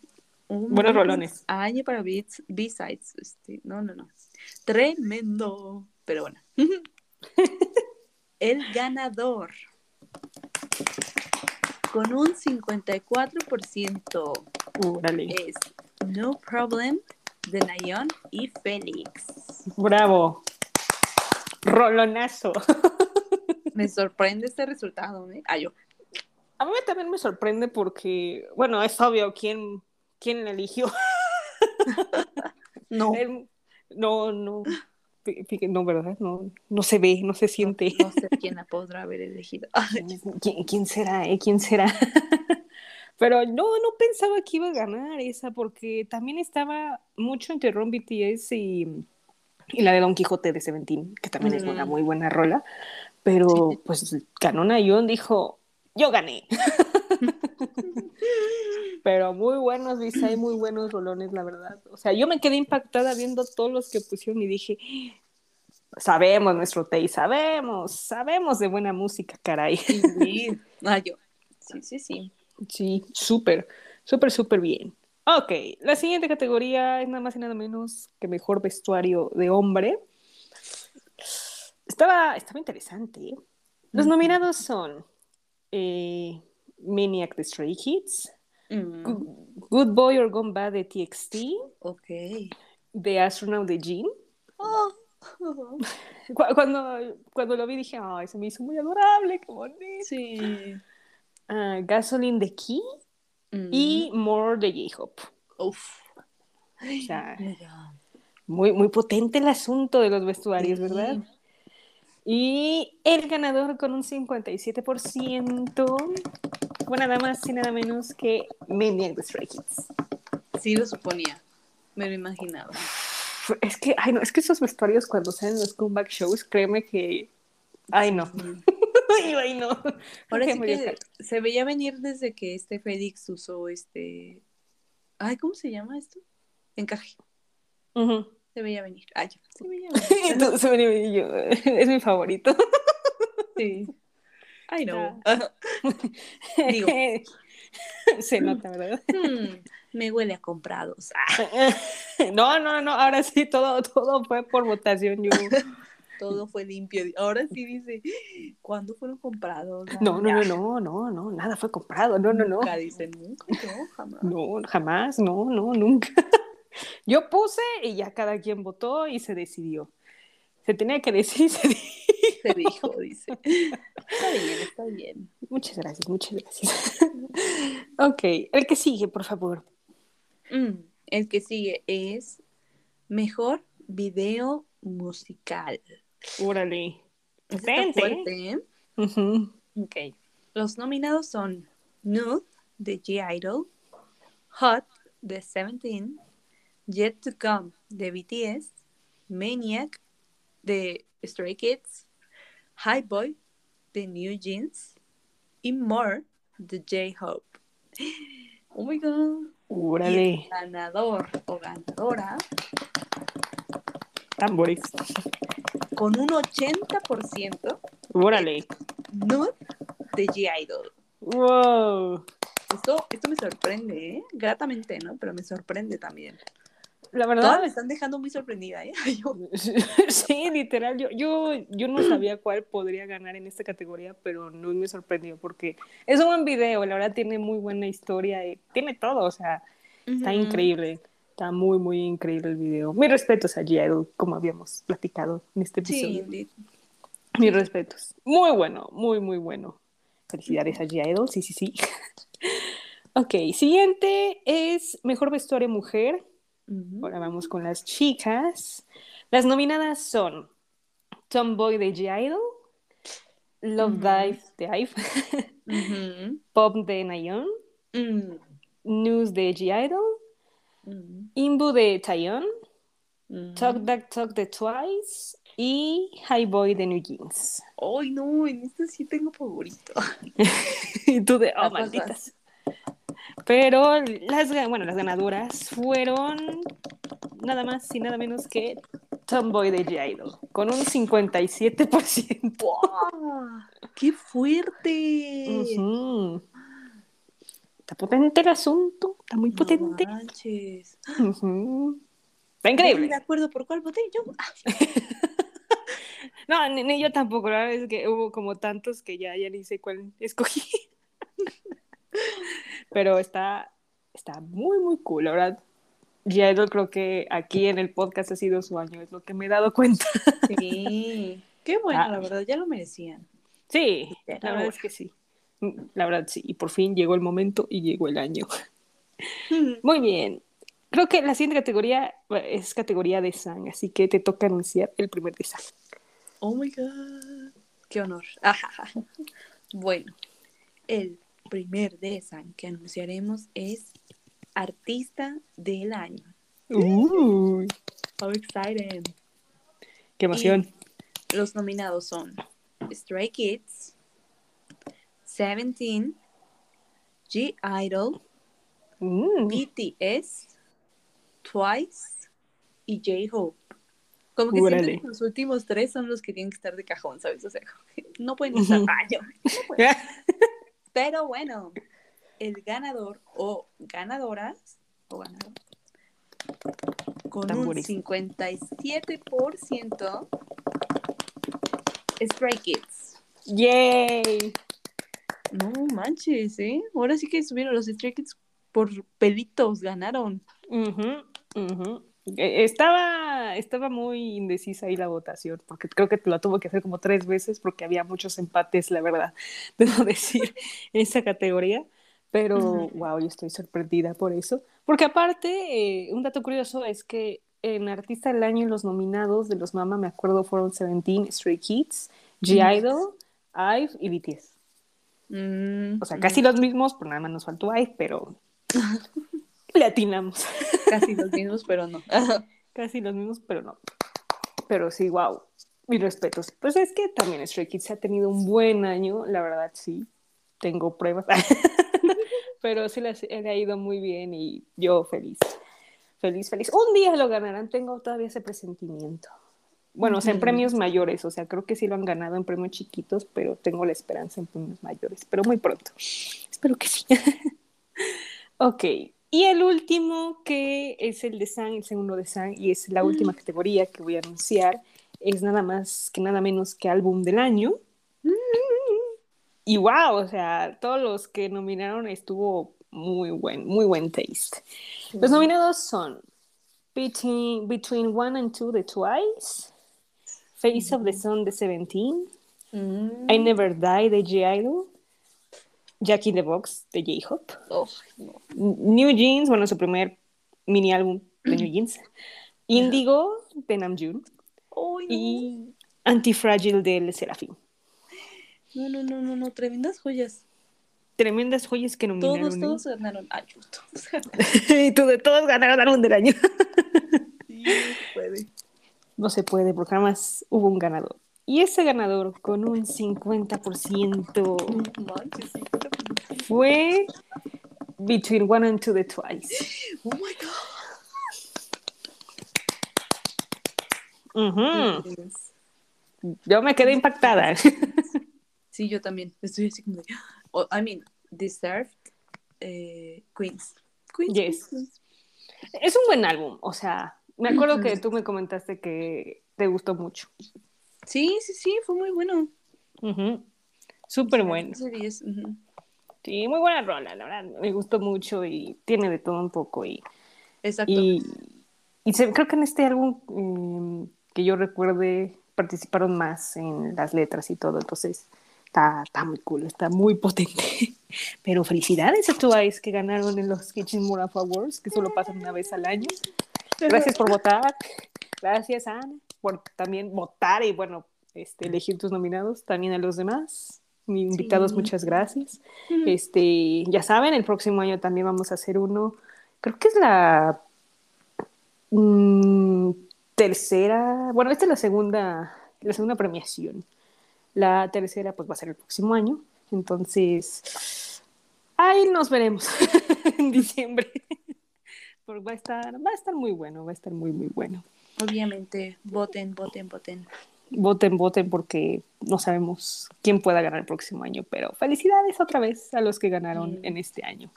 Un Buenos rolones. Año para beats- B-sides. Este, no, no, no. Tremendo. Pero bueno. El ganador con un 54%. Órale. Es No Problem de Nayon y Félix. Bravo. Rolonazo. Me sorprende este resultado, ¿eh? Ah, yo. A mí también me sorprende porque, bueno, es obvio quién, quién eligió. No. No, no. No, ¿verdad? No, no se ve, no se siente. No sé quién la podrá haber elegido. ¿Quién, quién será, eh? ¿Quién será? Pero no, no pensaba que iba a ganar esa porque también estaba mucho entre Ron BTS y, y la de Don Quijote de Seventeen, que también es una muy buena rola. Pero pues ganó Nayeon, dijo, yo gané. Pero muy buenos, dice, hay muy buenos rolones, la verdad. O sea, yo me quedé impactada viendo todos los que pusieron y dije, sabemos nuestro Tay, sabemos, sabemos de buena música, caray. Sí. Ah, yo. Sí, sí, sí. Sí, súper, súper, súper bien. Ok, la siguiente categoría es nada más y nada menos que mejor vestuario de hombre. Estaba, estaba interesante. ¿eh? Los nominados son eh, Maniac de Stray Kids, Mm, Good, Boy or Gone Bad de TXT, ok. The Astronaut de Jean. Oh. Cu- Cuando, cuando lo vi dije, ay, se me hizo muy adorable, qué bonito. Sí. Ah, Gasoline de Key Mm. y More de J-Hope. Uf. O sea, Mira. Muy, muy potente el asunto de los vestuarios, Sí. ¿verdad? Y el ganador con un 57% fue nada más y nada menos que Maniac de Stray Kids. Sí lo suponía. Me lo imaginaba. Es que, ay no, es que esos vestuarios cuando salen los comeback shows, créeme que, ay no, ay, ay, no. Ahora sí que se veía venir desde que este Félix usó este. Ay, ¿cómo se llama esto? Encaje. Ujú. Se veía venir. Ay. Se veía venir. Entonces, es mi favorito. Sí. Ay, no. Digo. Se nota, ¿verdad? Hmm, me huele a comprados. Ah, No, no, no, ahora sí, todo, todo fue por votación. Yo... todo fue limpio. Ahora sí dice, ¿cuándo fueron comprados? No, no, no, no, no, no, nada fue comprado, no, no, no. Nunca dicen nunca, no, jamás. No, jamás, no, no, nunca. Yo puse y ya cada quien votó y se decidió. Se tenía que decir, se dijo. Se dijo, dice. Está bien, está bien. Muchas gracias, muchas gracias. Ok, el que sigue, por favor. Mm, el que sigue es mejor video musical. Órale. Está ¿eh? Ok. Los nominados son Nude de G-Idol, Hot de Seventeen, Yet to Come de BTS, Maniac de Stray Kids, High Boy de New Jeans y More de J-Hope. Oh my god. Y Órale. el ganador o ganadora Tambores. con un 80% Órale. Nude de G-Idol. Wow. Esto, esto me sorprende, ¿eh? Gratamente, ¿no? Pero me sorprende también. La Todas verdad, me están dejando muy sorprendida, ¿eh? Yo- sí, literal, yo, yo, yo no sabía cuál podría ganar en esta categoría, pero no me sorprendió porque es un buen video, la verdad tiene muy buena historia, y tiene todo, o sea, está Ujú. increíble, está muy, muy increíble el video. Mis respetos a G-Idol, como habíamos platicado en este Sí, episodio. indeed. Mis respetos. Muy bueno, muy, muy bueno. Felicidades a G-Idol, sí, sí, sí. ok, siguiente es Mejor Vestuario Mujer. Ahora vamos con las chicas. Las nominadas son Tomboy de G-Idol, Love Ujú. Dive de IVE. Pop de Nayeon, Mm. News de G-Idol, Mm. Imbu de Taeyeon, Mm. Talk That Talk de Twice y High Boy de New Jeans. Ay, no, en esto sí tengo favorito. y tú de, oh, malditas. Pero las, bueno, las ganadoras fueron nada más y nada menos que Tomboy de G-Idol, con un 57%. ¡Wow! ¡Qué fuerte! Ujú. Está potente el asunto, está muy potente. No manches. Ujú. Está No increíble. estoy de acuerdo por cuál voté yo. No, ni, ni yo tampoco, la verdad es que hubo como tantos que ya, ya ni sé cuál escogí. pero está, está muy, muy cool. La verdad, G-Idol creo que aquí en el podcast ha sido su año, es lo que me he dado cuenta. Sí, qué bueno, Ah. la verdad, ya lo merecían. Sí, Pero la verdad es que sí. La verdad sí, y por fin llegó el momento y llegó el año. Muy bien. Creo que la siguiente categoría es categoría de Sang, así que te toca anunciar el primer de Sang. Oh my god. Qué honor. Bueno, el primer desan que anunciaremos es Artista del Año. Uy, How exciting. qué emoción. Los nominados son Stray Kids, Seventeen, G Idol, Mm, BTS, Twice y J-Hope. Como que siento que los últimos tres son los que tienen que estar de cajón, ¿sabes? O sea, no pueden estar Ujú. año. Pero bueno, el ganador o ganadoras o ganador con un Tambores. 57% Stray Kids. Yay. No manches, ¿eh? Ahora sí que subieron los Stray Kids por pelitos, ganaron. Ujú. Eh, Estaba, estaba muy indecisa ahí la votación, porque creo que la tuvo que hacer como tres veces porque había muchos empates, la verdad, debo decir, en esa categoría. Pero, Ujú. wow, yo estoy sorprendida por eso. Porque aparte, eh, un dato curioso es que en Artista del Año los nominados de los Mama, me acuerdo, fueron Seventeen, Stray Kids, G-Idol, IVE y BTS. Mm, O sea, casi los mismos, pero nada más nos faltó IVE, pero le atinamos. casi los mismos, pero no. Casi los mismos, pero no. Pero sí, wow. Mis respetos. Pues es que también Stray Kids ha tenido un buen año, la verdad sí. Tengo pruebas. pero sí les le ha ido muy bien y yo feliz. Feliz, feliz. Un día lo ganarán, tengo todavía ese presentimiento. Bueno, o sea, en premios mayores, o sea, creo que sí lo han ganado en premios chiquitos, pero tengo la esperanza en premios mayores, pero muy pronto. Espero que sí. ok, y el último, que es el de Sang, el segundo de Sang, y es la última categoría que voy a anunciar, es nada más que nada menos que álbum del año. Y wow, o sea, todos los que nominaron estuvo muy buen, muy buen taste. Los nominados son Between, Between One and Two de Twice, Face of the Sun de Seventeen, Mm. I Never Die de G-Idol, Jack in the Box de J-Hope, Oh, no. New Jeans, bueno, su primer mini álbum de New Jeans, Indigo de Namjoon Ay, no. y Antifragile del Serafín. no, no, no, no, no, tremendas joyas. Tremendas joyas que nominaron. Todos, ¿eh? todos ganaron. Ay, todos ganaron. y tú de todos ganaron álbum del año. Sí, no se puede. No se puede porque nada más hubo un ganador. Y ese ganador con un 50% No manches, fue Between One and Two de Twice. Oh my god. Yes. Yo me quedé impactada. Sí, yo también. Estoy así como. Oh, I mean, deserved eh, Queens. Queens. Yes. Queens. es un buen álbum, o sea, me acuerdo que tú me comentaste que te gustó mucho. Sí, sí, sí, fue muy bueno. Ujú. Súper bueno. 10, ujú. Sí, muy buena rola, la verdad. Me gustó mucho y tiene de todo un poco. Y, Exacto. y, y se- creo que en este álbum eh, que yo recuerde participaron más en las letras y todo, entonces está, está muy cool, está muy potente. Pero felicidades a Twice que ganaron en los Kitchen Muraph Awards, que solo pasan una vez al año. Gracias por votar. Gracias, Ana, por también votar y, bueno, este, elegir tus nominados. También a los demás. Invitados, Sí. muchas gracias. Este, ya saben, el próximo año también vamos a hacer uno. Creo que es la mm, tercera. Bueno, esta es la segunda, la segunda premiación. La tercera, pues, va a ser el próximo año. Entonces, ahí nos veremos en diciembre. Porque va a estar, va a estar muy bueno, va a estar muy, muy bueno. Obviamente, voten, voten, voten. Voten, voten, porque no sabemos quién pueda ganar el próximo año, pero felicidades otra vez a los que ganaron en este año.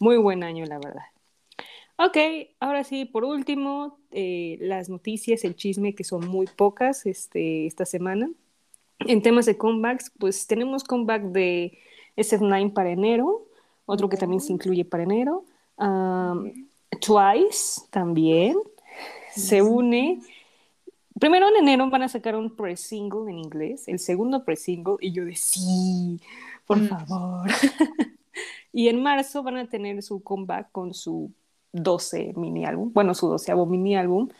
Muy buen año, la verdad. Ok, ahora sí, por último, eh, las noticias, el chisme, que son muy pocas este, esta semana. En temas de comebacks, pues tenemos comeback de SF9 para enero, otro que también se incluye para enero. Um, Twice también se une. Primero en enero van a sacar un pre-single en inglés, el segundo pre-single, y yo de sí, por Mm. favor. y en marzo van a tener su comeback con su 12 mini álbum, bueno, su doceavo mini álbum,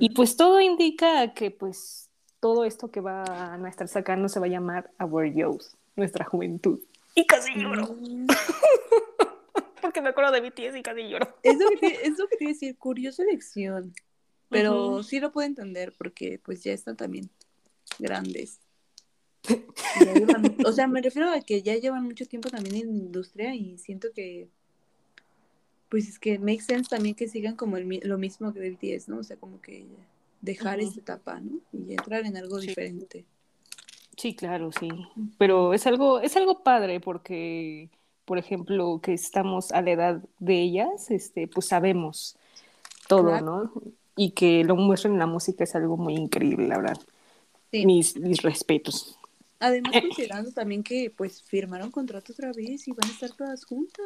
y pues todo indica que pues todo esto que van a estar sacando se va a llamar Our Youth, nuestra juventud. Y casi lloro, Mm. porque me acuerdo de BTS y casi lloro. Es lo que te, es lo que te iba a decir, curiosa elección. Pero sí lo puedo entender porque pues ya están también grandes. Llevan- o sea, me refiero a que ya llevan mucho tiempo también en la industria y siento que pues es que makes sense también que sigan como el lo mismo que BTS, ¿no? O sea, como que dejar Ujú. esta etapa, ¿no? Y entrar en algo Sí. diferente. Sí, claro, sí. Pero es algo, es algo padre porque, por ejemplo, que estamos a la edad de ellas, este, pues sabemos todo, Claro. ¿no? Y que lo muestran en la música es algo muy increíble, la verdad. Sí. Mis, mis respetos. Además, Eh. considerando también que pues firmaron contrato otra vez y van a estar todas juntas.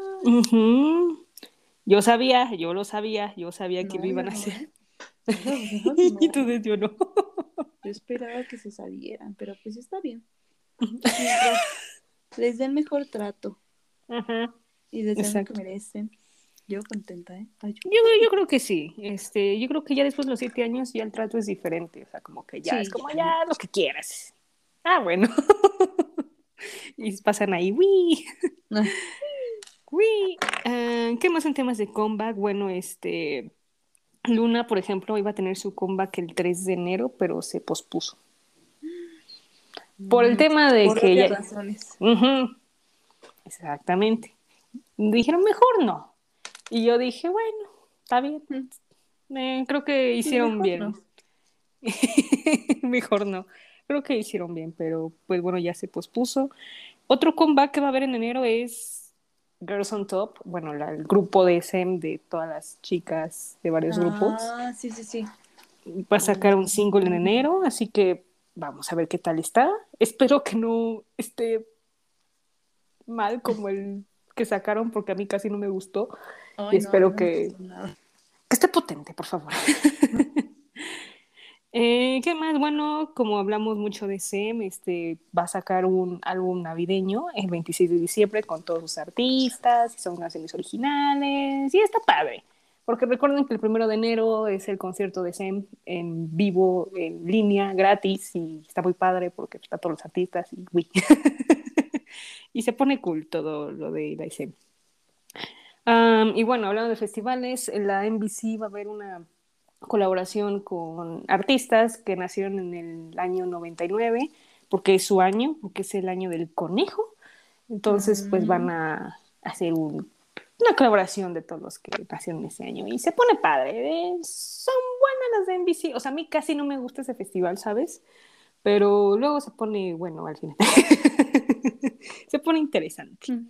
Yo sabía, yo lo sabía, yo sabía que lo iban a hacer. No, entonces yo no. Yo esperaba que se salieran, pero pues está bien. Les den mejor trato Ajá. y les den lo que merecen. Yo contenta, ¿eh? Ay, yo- Yo, yo creo que sí. Este, yo creo que ya después de los siete años ya el trato es diferente. O sea, como que ya Sí, es como ya. lo que quieras. Ah, bueno. y pasan ahí, ¡wii! Ah, ¡wii! Ah, ¿Qué más en temas de comeback? Bueno, este. Luna, por ejemplo, iba a tener su comeback el 3 de enero, pero se pospuso. Por el mm, tema de por que ya. razones. Exactamente. Dijeron, mejor no. Y yo dije, bueno, está bien. Eh, creo que hicieron mejor bien. no. mejor no. Creo que hicieron bien, pero pues bueno, ya se pospuso. Otro comeback que va a haber en enero es Girls on Top. Bueno, la- el grupo de SM de todas las chicas de varios grupos. Ah, sí, sí, sí. Va a sacar un single en enero, así que vamos a ver qué tal está. Espero que no esté mal como el que sacaron, porque a mí casi no me gustó. Ay, no, espero no me que-. Que esté potente, por favor. Eh, ¿Qué más? Bueno, como hablamos mucho de SEM, este, va a sacar un álbum navideño el 26 de diciembre con todos sus artistas, y son canciones originales, y está padre. Porque recuerden que el primero de enero es el concierto de SEM en vivo, en línea, gratis, y está muy padre porque está todos los artistas y uy. y se pone cool todo lo de la SEM. Um, y bueno, hablando de festivales, la NBC va a haber una colaboración con artistas que nacieron en el año 99, porque es su año, porque es el año del conejo. Entonces, pues van a hacer un- una colaboración de todos los que nacieron ese año y se pone padre. eh, son buenas las de NBC. O sea, a mí casi no me gusta ese festival, ¿sabes? Pero luego se pone bueno al final. se pone interesante. Mm.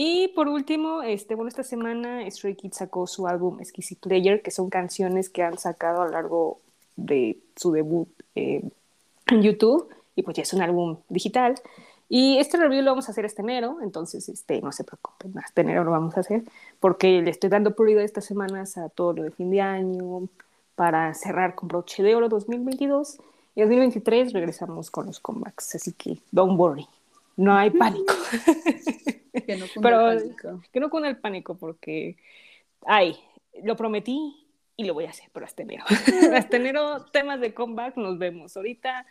Y por último, este, bueno, esta semana Stray Kids sacó su álbum Exquisite Player, que son canciones que han sacado a lo largo de su debut eh, en YouTube. Y pues ya es un álbum digital. Y este review lo vamos a hacer este enero, entonces este, no se preocupen, este enero lo vamos a hacer, porque le estoy dando prioridad estas semanas a todo lo de fin de año, para cerrar con broche de oro 2022. Y 2023 regresamos con los comebacks, así que don't worry, no hay pánico. Que no cunda Pero- el pánico. que no con el pánico porque, ay, lo prometí y lo voy a hacer, pero hasta enero. hasta enero, temas de comeback, nos vemos. Ahorita,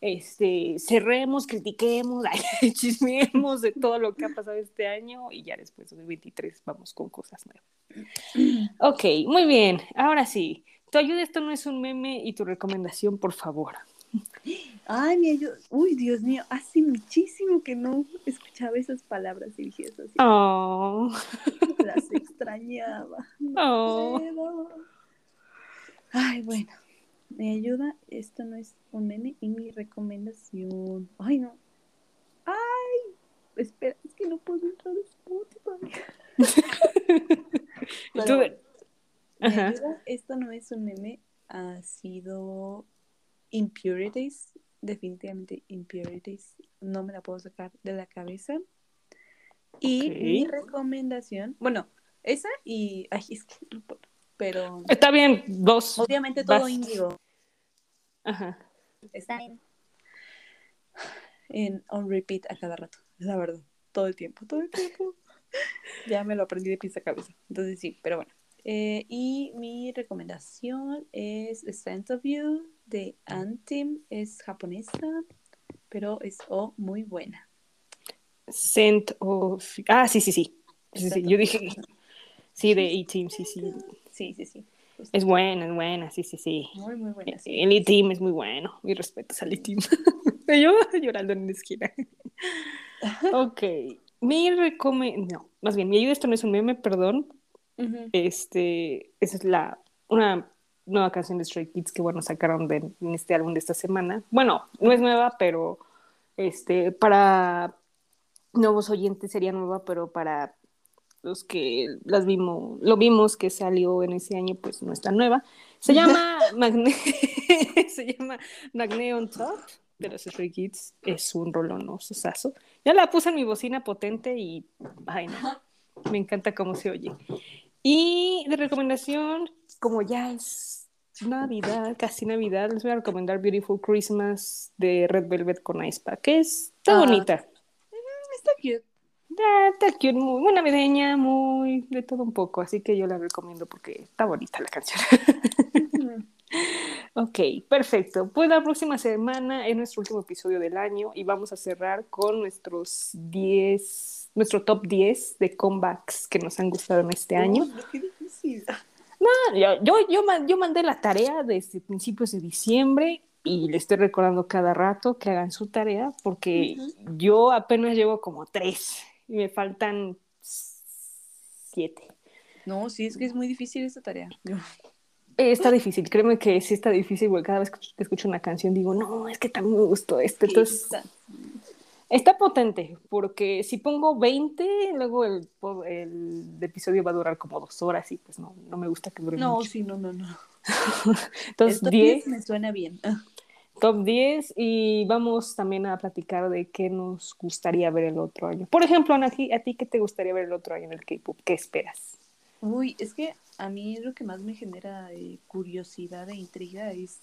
este, cerremos, critiquemos, chismeemos de todo lo que ha pasado este año y ya después de 2023 vamos con cosas nuevas. Ok, muy bien, ahora sí. Tu ayuda, esto no es un meme y tu recomendación, por favor. Ay, mi ayuda. Uy, Dios mío, hace muchísimo que no escuchaba esas palabras dirigidas así. Oh, Las extrañaba. No oh. puedo. Ay, bueno. Me ayuda. Esto no es un meme y mi recomendación. Ay, no. Ay, espera, es que no puedo entrar a Spotify. Bueno, Ajá. ayuda, esto no es un meme. Ha sido Impurities. Definitivamente Impurities. No me la puedo sacar de la cabeza. Y mi recomendación, bueno, esa y, ay, es que, pero... Está bien, dos. Obviamente todo índigo. Ajá. Está en, en on repeat a cada rato, la verdad, todo el tiempo, todo el tiempo. ya me lo aprendí de pieza a cabeza, entonces sí, pero bueno. Eh, y mi recomendación es Sense of You de Antim, es japonesa, pero es oh, muy buena. Scent of... Ah, sí, sí, sí. sí, sí. Yo dije... Sí, de E-Team, sí, sí. Sí, sí, sí. Es buena, es buena, sí, sí, sí. Muy, muy buena. Sí. El E-Team es muy bueno. Mi respeto al E-Team. Yo llorando en la esquina. ok. Mi recomendación, no, más bien, mi ayuda, esto no es un meme, perdón. Este, esa es la, una nueva canción de Stray Kids que, bueno, sacaron de, en este álbum de esta semana. Bueno, no es nueva, pero este, para nuevos oyentes sería nueva, pero para los que las vimos, lo vimos que salió en ese año, pues no está nueva. Se llama Magne se llama Magne on Top de los Stray Kids. Es un rolón susazo. Ya la puse en mi bocina potente y ay no, me encanta cómo se oye. Y de recomendación, como ya es Navidad, casi Navidad, les voy a recomendar Beautiful Christmas de Red Velvet con Ice Pack, que es está Ah. bonita. Está cute. Ah, está cute, muy, muy navideña, muy de todo un poco, así que yo la recomiendo porque está bonita la canción. ok, perfecto. Pues la próxima semana es nuestro último episodio del año y vamos a cerrar con nuestros 10, nuestro top 10 de comebacks que nos han gustado en este año. Qué difícil. Ah, yo, yo, yo, man- yo mandé la tarea desde principios de diciembre y le estoy recordando cada rato que hagan su tarea porque yo apenas llevo como tres y me faltan siete. No, sí, es que es muy difícil esta tarea. Yo- Eh, Está difícil, créeme que sí está difícil, porque cada vez que escucho una canción digo, no, es que también me gustó esto. Entonces, Está- está potente, porque si pongo 20, luego el, el episodio va a durar como dos horas y pues no, no me gusta que dure No, mucho. sí, no, no, no. Entonces, Esto 10, me suena bien. Top 10 y vamos también a platicar de qué nos gustaría ver el otro año. Por ejemplo, Ana, ¿a ti, a ti qué te gustaría ver el otro año en el K-pop? ¿Qué esperas? Uy, es que a mí lo que más me genera eh, curiosidad e intriga es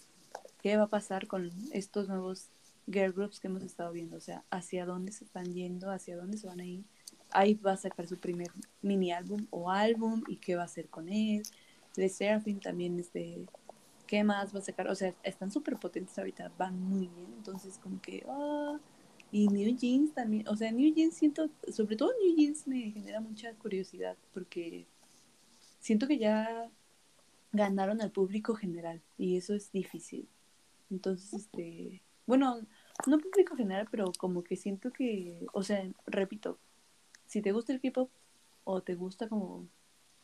qué va a pasar con estos nuevos girl groups que hemos estado viendo. O sea, hacia dónde se están yendo, hacia dónde se van a ir. Ahí va a sacar su primer mini álbum o álbum y qué va a hacer con él. Le Seraphim también, este, ¿qué más va a sacar? O sea, están súper potentes ahorita, van muy bien. Entonces, como que, ah, y New Jeans también, o sea, New Jeans siento, sobre todo New Jeans me genera mucha curiosidad porque siento que ya ganaron al público general y eso es difícil. Entonces, este, bueno, no público general, pero como que siento que, o sea, repito, si te gusta el K-pop o te gusta como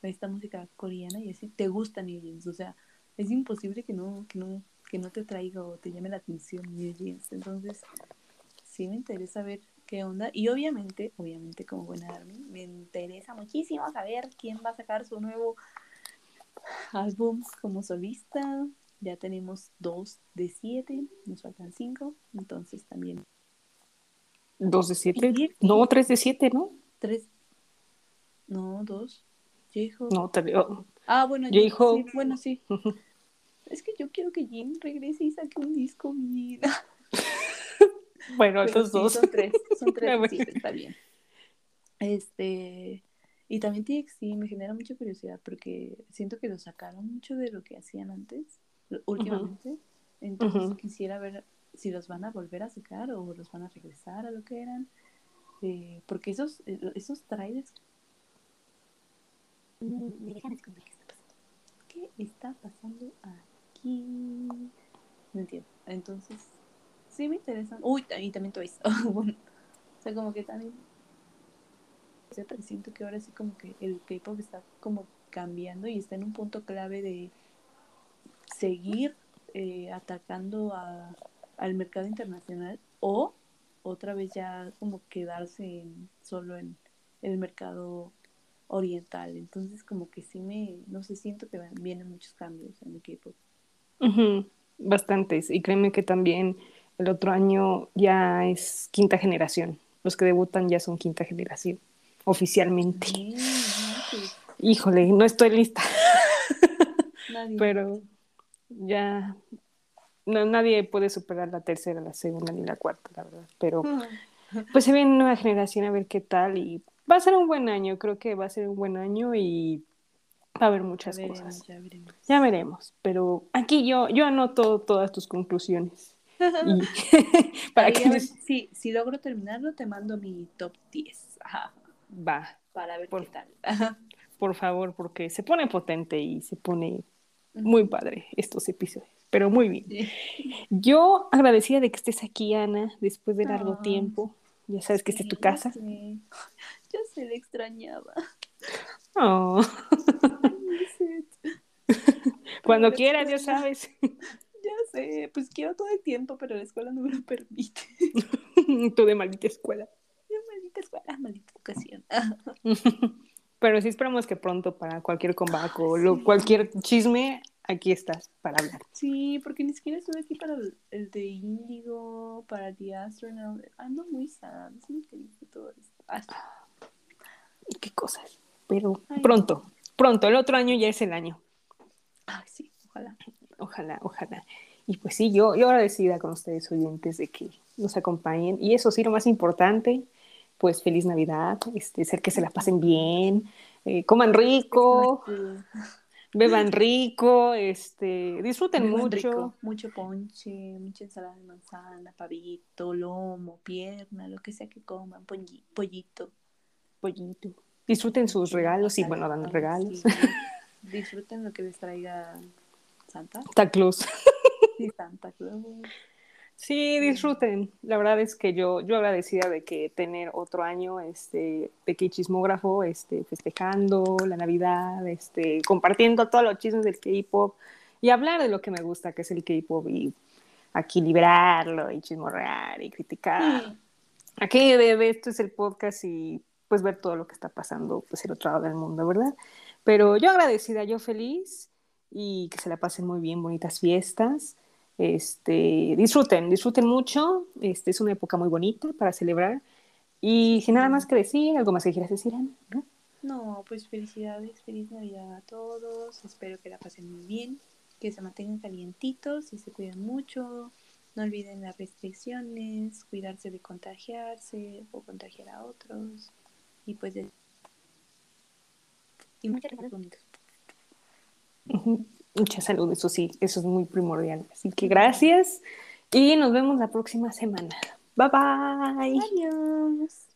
esta música coreana y así, te gusta New Jeans, o sea, es imposible que no, que no, que no te traiga o te llame la atención New Jeans. Entonces, sí me interesa ver qué onda. Y obviamente, obviamente como buena Army, me interesa muchísimo saber quién va a sacar su nuevo álbum como solista. Ya tenemos dos de siete, nos faltan cinco, entonces también ¿Dos de siete? No, tres de siete, ¿no? tres, no, dos. J-Hope. No, te digo. Ah, bueno, J-Hope. sí, bueno, sí. Es que yo quiero que Jin regrese y saque un disco bien. Bueno, estos sí, dos. Son tres, son tres, siete, está bien. Este, y también TXT me genera mucha curiosidad porque siento que lo sacaron mucho de lo que hacían antes, últimamente. Entonces quisiera ver si los van a volver a sacar o los van a regresar a lo que eran. Eh, porque esos, eh, esos trailers me dejan ¿qué está pasando? ¿Qué está pasando aquí? No entiendo. Entonces, sí me interesan. Uy, y también Toys. Bueno, o sea, como que también. O sea, pero siento que ahora sí, como que el K-pop está como cambiando y está en un punto clave de seguir eh, atacando a, al mercado internacional o otra vez ya como quedarse en- solo en el mercado oriental. Entonces, como que sí me. No sé, siento que vienen muchos cambios en el K-pop. Bastantes. Y créeme que también el otro año ya es quinta generación. Los que debutan ya son quinta generación. oficialmente. Bien, manches. Híjole, no estoy lista, Nadie. pero ya no, nadie puede superar la tercera, la segunda ni la cuarta, la verdad. Pero pues se viene nueva generación a ver qué tal y va a ser un buen año, creo que va a ser un buen año y va a haber Ya muchas veremos, cosas. ya veremos. Ya veremos, pero aquí yo, yo anoto todas tus conclusiones. Y para Ahí, que ver, sí, si logro terminarlo, te mando mi top 10. Ajá, va, para ver Por- qué tal. Ajá. por favor, porque se pone potente y se pone muy padre estos episodios, pero muy bien. Sí. Yo agradecida de que estés aquí, Ana, después de largo Ah. tiempo. Ya sabes que esta es tu Sí, casa. Ya sé, ya se le extrañaba. Oh, Cuando quieras, ya escuela- sabes. Ya sé, pues quiero todo el tiempo, pero la escuela no me lo permite. Tú de maldita escuela. maldita escuela, maldita educación. Pero sí esperamos que pronto para cualquier comeback o sí. cualquier chisme, aquí estás para hablar. Sí, porque ni siquiera estuve aquí para el, el de Índigo, para The Astronaut. Ando muy sad, es muy triste todo esto. Ah, Qué cosas. Pero Ay, pronto, pronto, el otro año ya es el año. Ay, sí, ojalá. Ojalá, ojalá. Y pues sí, yo, yo agradecida con ustedes oyentes de que nos acompañen. Y eso sí, lo más importante, pues feliz Navidad, este, ser que se la pasen bien, eh, coman rico, beban rico, este, disfruten Beban mucho. rico, mucho ponche, mucha ensalada de manzana, pavito, lomo, pierna, lo que sea que coman, polli- pollito. pollito. Disfruten sus regalos y bueno, dan regalos. sí. Disfruten lo que les traiga Santa. Santa Claus. Sí, Santa Claus. Sí, disfruten. La verdad es que yo, yo agradecida de que tener otro año este, de que chismógrafo, este, festejando la Navidad, este, compartiendo todos los chismes del K-pop y hablar de lo que me gusta, que es el K-pop, y aquí liberarlo y chismorrear y criticar. Aquí de, de esto es el podcast y pues ver todo lo que está pasando pues el otro lado del mundo, ¿verdad? Pero yo agradecida, yo feliz y que se la pasen muy bien, bonitas fiestas. Este, disfruten, disfruten mucho. Este es una época muy bonita para celebrar. Y sin nada más que decir, algo más que quieras decir, Ana, ¿no? No, pues felicidades, feliz Navidad a todos. Espero que la pasen muy bien, que se mantengan calientitos y se cuiden mucho. No olviden las restricciones, cuidarse de contagiarse o contagiar a otros. Y pues de... Y muchas. Ujú. Mucha salud, eso sí, eso es muy primordial. Así que gracias y nos vemos la próxima semana. Bye bye. Adiós.